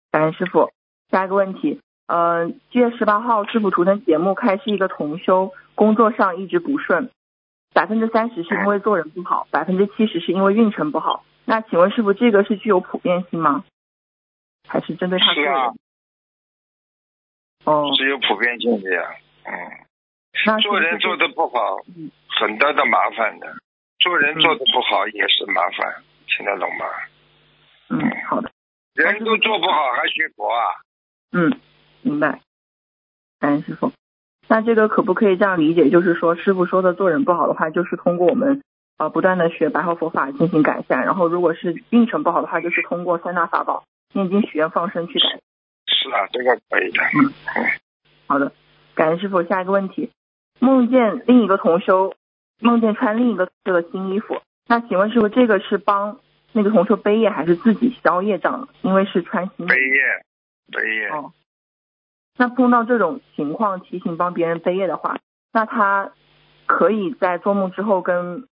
感恩师傅。下一个问题，呃，七月十八号师傅图腾节目开是一个同修，工作上一直不顺，百分之三十是因为做人不好，百分之七十是因为运程不好。那请问师傅，这个是具有普遍性吗？还是针对他个人？哦，是有普遍性的呀。嗯，做人做的不好，很大的麻烦的。做人做的不好也是麻烦，听得懂吗？嗯，好的。人都做不好还学佛啊？嗯，明白。感恩师傅。那这个可不可以这样理解？就是说，师傅说的做人不好的话，就是通过我们呃不断的学白话佛法进行改善。然后，如果是运程不好的话，就是通过三大法宝。念经许愿放生去改，是啊，这个可以的。嗯，好的，感恩师傅。下一个问题，梦见另一个同修梦见穿另一个色的新衣服，那请问师傅，这个是帮那个同修背业还是自己消业障？因为是穿新背业，背业。哦，那碰到这种情况提醒帮别人背业的话，那他可以在做梦之后跟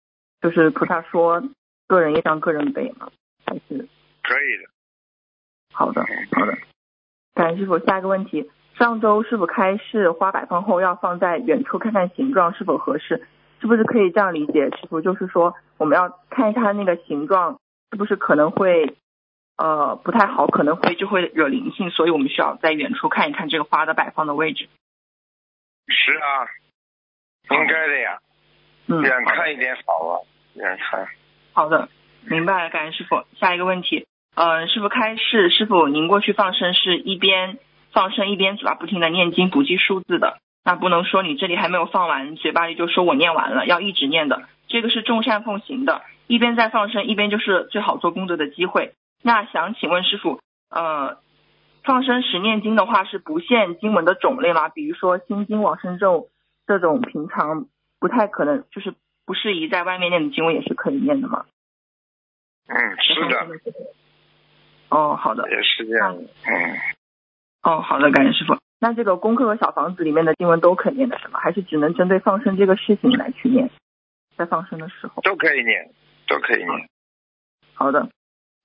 就是菩萨说个人业障个人背吗？还是可以的。好的，好的，感谢师傅。下一个问题，上周师傅开示花摆放后要放在远处看看形状是否合适，是不是可以这样理解？师傅就是说我们要看一下它那个形状是不是可能会呃不太好，可能会就会惹灵性，所以我们需要在远处看一看这个花的摆放的位置。是啊，应该的呀，嗯远看一点好啊，远看。好的，明白了，感恩师傅。下一个问题。嗯，师傅开示，师傅您过去放生是一边放生一边嘴巴不停的念经不记数字的，那不能说你这里还没有放完，嘴巴里就说我念完了，要一直念的，这个是众善奉行的，一边在放生一边就是最好做功德的机会。那想请问师傅，呃，放生时念经的话是不限经文的种类吗？比如说心经、往生咒这种平常不太可能，就是不适宜在外面念的经文也是可以念的吗？嗯，是的。哦，好的。也是这样。嗯。哦，好的，感谢师傅。那这个功课和小房子里面的经文都可以念的是吗？还是只能针对放生这个事情来去念？在放生的时候。都可以念，都可以念。好的，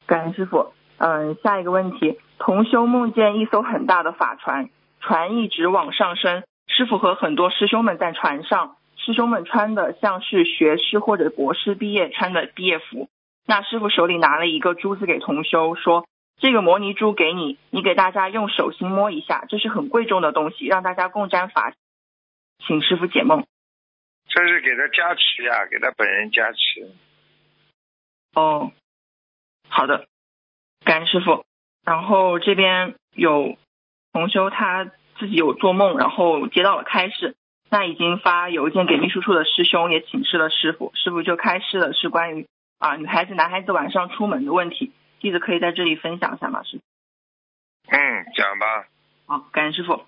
感恩师傅。嗯，下一个问题，同修梦见一艘很大的法船，船一直往上升，师傅和很多师兄们在船上，师兄们穿的像是学士或者博士毕业穿的毕业服。那师傅手里拿了一个珠子给同修，说这个摩尼珠给你，你给大家用手心摸一下，这是很贵重的东西，让大家共沾法，请师傅解梦。这是给他加持呀，给他本人加持。哦，好的。感恩师傅，然后这边有同修他自己有做梦，然后接到了开示，那已经发邮件给秘书处的师兄，也请示了师傅，师傅就开示了是关于啊女孩子男孩子晚上出门的问题，弟子可以在这里分享一下吗？师傅？嗯，讲吧。好，感恩师傅，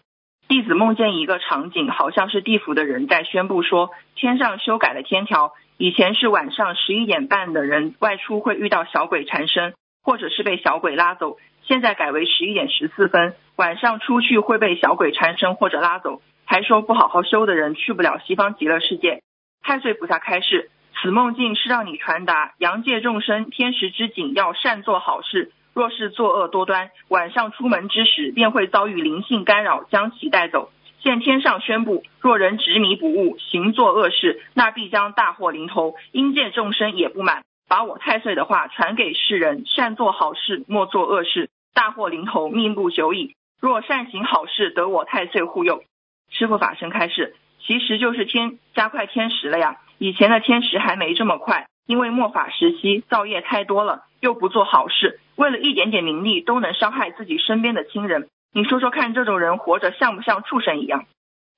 弟子梦见一个场景，好像是地府的人在宣布说，天上修改了天条，以前是晚上十一点半的人外出会遇到小鬼缠身。或者是被小鬼拉走，现在改为十一点十四分，晚上出去会被小鬼缠身或者拉走。还说不好好修的人去不了西方极乐世界。太岁菩萨开示，此梦境是让你传达阳界众生天时之景要善做好事，若是作恶多端，晚上出门之时便会遭遇灵性干扰，将其带走。现天上宣布，若人执迷不悟，行作恶事，那必将大祸临头。阴界众生也不满。把我太岁的话传给世人：善做好事，莫做恶事，大祸临头，命不久矣。若善行好事，得我太岁护佑。师傅法身开示，其实就是天加快天时了呀。以前的天时还没这么快，因为末法时期造业太多了，又不做好事，为了一点点名利都能伤害自己身边的亲人。你说说看，这种人活着像不像畜生一样？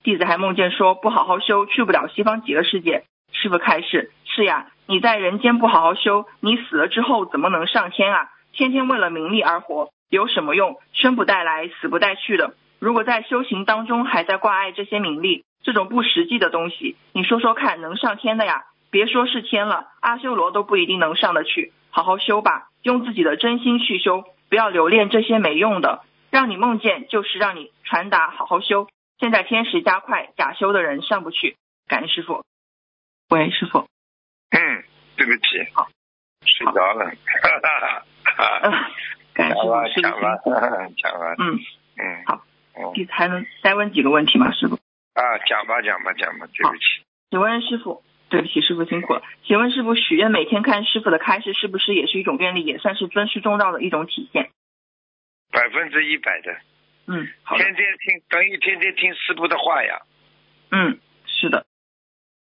弟子还梦见说不好好修，去不了西方极乐世界。师傅开示，是呀。你在人间不好好修，你死了之后怎么能上天啊？天天为了名利而活，有什么用？生不带来，死不带去的。如果在修行当中还在挂碍这些名利，这种不实际的东西，你说说看，能上天的呀？别说是天了，阿修罗都不一定能上得去。好好修吧，用自己的真心去修，不要留恋这些没用的。让你梦见就是让你传达好好修。现在天时加快，假修的人上不去。感恩师傅。喂，师傅。嗯，对不起，好，睡着了，哈哈哈。感谢师傅，讲完，讲完，嗯嗯，好，你还能再问几个问题吗，师傅？啊，讲吧，讲吧，讲吧，对不起。请问师傅，对不起，师傅辛苦了。请问师傅，许愿每天看师傅的开示，是不是也是一种愿力，也算是尊师重道的一种体现？百分之一百的。嗯，好。天天听，等于天天听师傅的话呀。嗯，是的。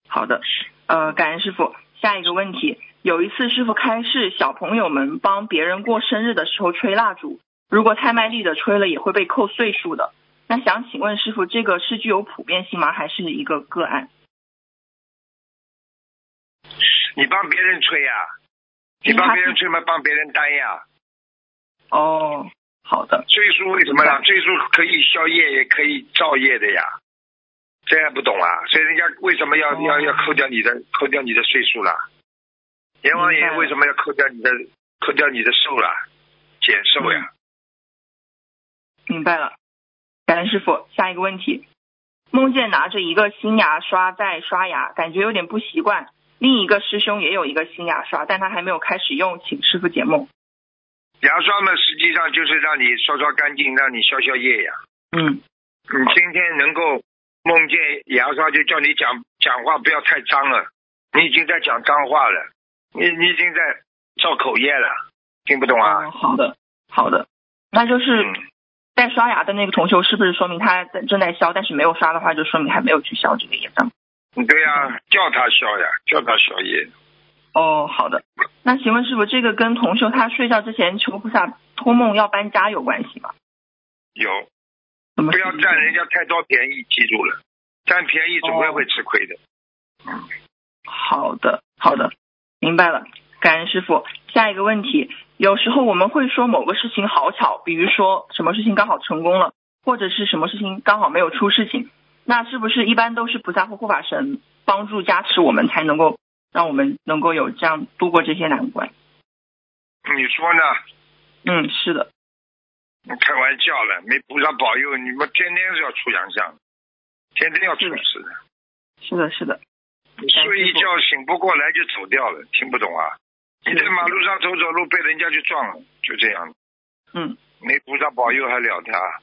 好的，呃，感恩师傅。下一个问题，有一次师傅开示，小朋友们帮别人过生日的时候吹蜡烛，如果太卖力的吹了，也会被扣岁数的。那想请问师傅，这个是具有普遍性吗？还是一个个案？你帮别人吹呀？你帮别人吹吗？帮别人担呀？哦，好的。岁数为什么呢？岁数可以消业，也可以造业的呀。这还不懂啊？所以人家为什么要要要扣掉你的扣掉你的岁数了？阎王爷为什么要扣掉你的扣掉你的寿了？减寿呀？明白了，感恩师傅。下一个问题，梦见拿着一个新牙刷在刷牙，感觉有点不习惯。另一个师兄也有一个新牙刷，但他还没有开始用，请师傅解梦。牙刷呢，实际上就是让你刷刷干净，让你消消业呀。嗯。你今天能够。梦见牙刷就叫你讲讲话不要太脏了，你已经在讲脏话了，你你已经在造口业了，听不懂啊？好的，好的，那就是在刷牙的那个同学是不是说明他在正在消，但是没有刷的话，就说明还没有去消这个业障？对呀，叫他消呀，叫他消业。哦，好的。那请问师傅，这个跟同修他睡觉之前求菩萨托梦要搬家有关系吗？有。不要占人家太多便宜，记住了，占便宜总归会吃亏的。好的，好的，明白了。感恩师傅。下一个问题，有时候我们会说某个事情好巧，比如说什么事情刚好成功了，或者是什么事情刚好没有出事情，那是不是一般都是菩萨或护法神帮助加持我们，才能够让我们能够有这样度过这些难关？你说呢？嗯，是的。你开玩笑了，没菩萨保佑，你们天天是要出洋相，天天要出事的。是的，是的。睡一觉醒不过来就走掉了，听不懂啊？你在马路上走走路被人家就撞了，就这样。嗯。没菩萨保佑还了得啊？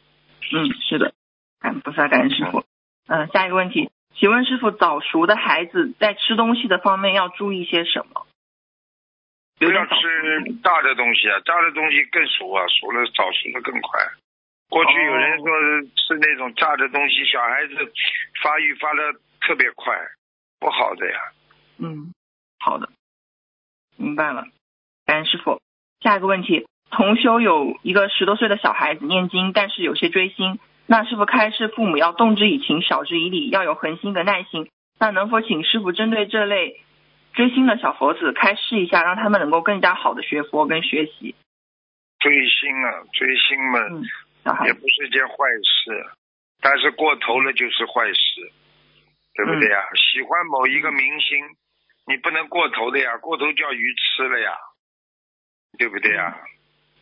嗯，是的。感菩萨，感恩师傅。嗯，下一个问题，请问师傅，早熟的孩子在吃东西的方面要注意些什么？不要吃大的东西啊，大的东西更熟啊，熟了早熟的更快。过去有人说吃那种炸的东西，小孩子发育发的特别快，不好的呀。嗯，好的，明白了。感恩师傅。下一个问题，同修有一个十多岁的小孩子念经，但是有些追星。那师傅开示父母要动之以情，晓之以理，要有恒心的耐心。那能否请师傅针对这类？追星的小佛子开示一下，让他们能够更加好的学佛跟学习。追星啊，追星嘛，也不是一件坏事，但是过头了就是坏事，对不对呀？喜欢某一个明星，你不能过头的呀，过头叫鱼吃了呀，对不对呀？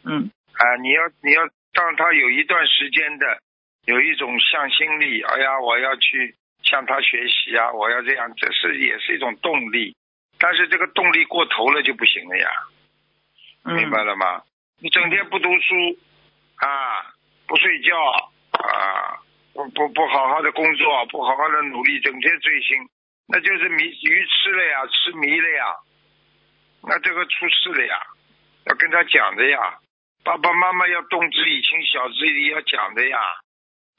嗯。啊，你要你要让他有一段时间的有一种向心力，哎呀，我要去向他学习啊，我要这样，这是也是一种动力。但是这个动力过头了就不行了呀，明白了吗？你整天不读书啊，不睡觉啊，不不不好好的工作，不好好的努力，整天追星，那就是迷鱼吃了呀，痴迷了呀，那这个出事了呀，要跟他讲的呀，爸爸妈妈要动之以情，晓之以理，要讲的呀。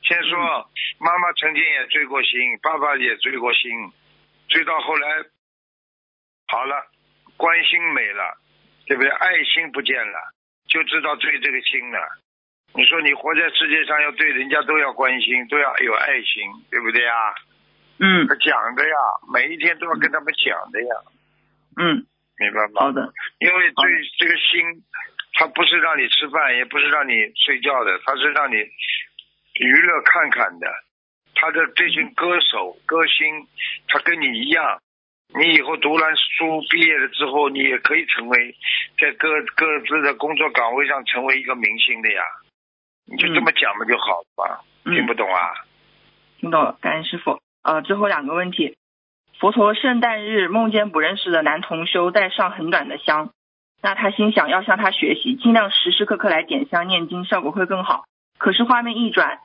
先说妈妈曾经也追过星，爸爸也追过星，追到后来。好了，关心没了，对不对？爱心不见了，就知道追这个星了。你说你活在世界上，要对人家都要关心，都要有爱心，对不对呀？嗯。讲的呀，每一天都要跟他们讲的呀。嗯。明白吗？好的。因为对这个心，它不是让你吃饭，也不是让你睡觉的，它是让你娱乐看看的。他的这群歌手歌星，他跟你一样。你以后读完书毕业了之后，你也可以成为在各各自的工作岗位上成为一个明星的呀。你就这么讲嘛就好了吧？听不懂啊？听懂了，感恩师傅。呃，最后两个问题：佛陀圣诞日梦见不认识的男同修在上很短的香，那他心想要向他学习，尽量时时刻刻来点香念经，效果会更好。可是画面一转，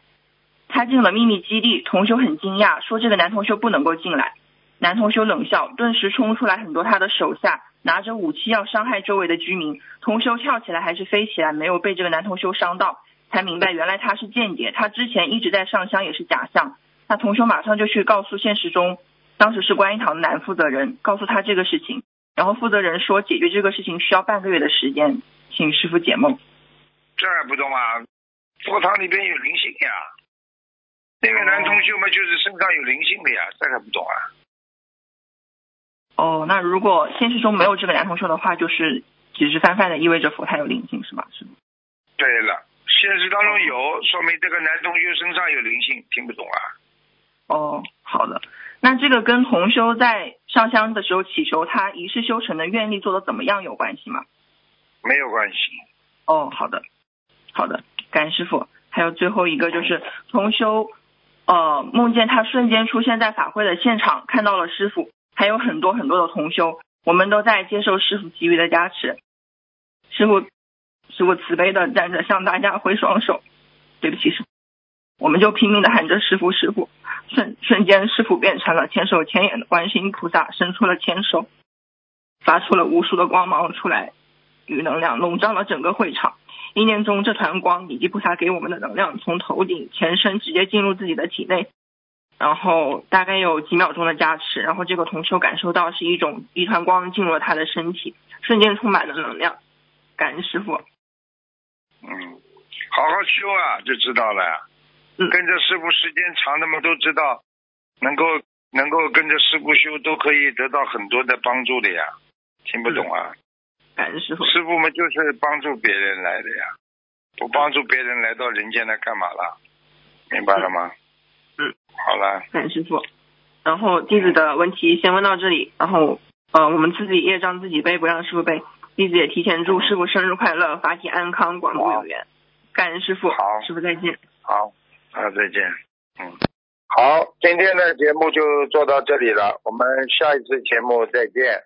他进了秘密基地，同修很惊讶，说这个男同修不能够进来。男同修冷笑，顿时冲出来很多他的手下，拿着武器要伤害周围的居民。同修跳起来还是飞起来，没有被这个男同修伤到，才明白原来他是间谍。他之前一直在上香，也是假象。那同修马上就去告诉现实中当时是观音堂的男负责人，告诉他这个事情。然后负责人说解决这个事情需要半个月的时间，请师傅解梦。这还不懂啊？佛堂里边有灵性呀，那个男同学嘛，就是身上有灵性的呀，这还不懂啊？哦，那如果现实中没有这个男同学的话，就是只是泛泛的意味着佛台有灵性是吗？是吗？对了，现实当中有，说明这个男同学身上有灵性，听不懂啊？哦，好的，那这个跟同修在上香的时候祈求他一世修成的愿力做的怎么样有关系吗？没有关系。哦，好的，好的，感恩师傅。还有最后一个就是同修，呃，梦见他瞬间出现在法会的现场，看到了师傅。还有很多很多的同修，我们都在接受师傅给予的加持。师傅，师傅慈悲的站着向大家挥双手。对不起，师傅，我们就拼命的喊着师傅，师傅。瞬瞬间，师傅变成了千手千眼的观世音菩萨，伸出了千手，发出了无数的光芒出来，与能量笼罩了整个会场。一念中，这团光以及菩萨给我们的能量，从头顶全身直接进入自己的体内。然后大概有几秒钟的加持，然后这个同修感受到是一种一团光进入了他的身体，瞬间充满了能量。感恩师傅。嗯，好好修啊，就知道了。嗯。跟着师傅时间长的嘛，都知道，能够能够跟着师傅修，都可以得到很多的帮助的呀。听不懂啊？感恩师傅。师傅们就是帮助别人来的呀，不帮助别人来到人间来干嘛了？明白了吗？嗯，好了，感谢师傅。然后弟子的问题先问到这里，然后呃，我们自己业障自己背，不让师傅背。弟子也提前祝师傅生日快乐，法体安康，广度有缘。感恩师傅，好，师傅再见。好，啊，再见。嗯，好，今天的节目就做到这里了，我们下一次节目再见。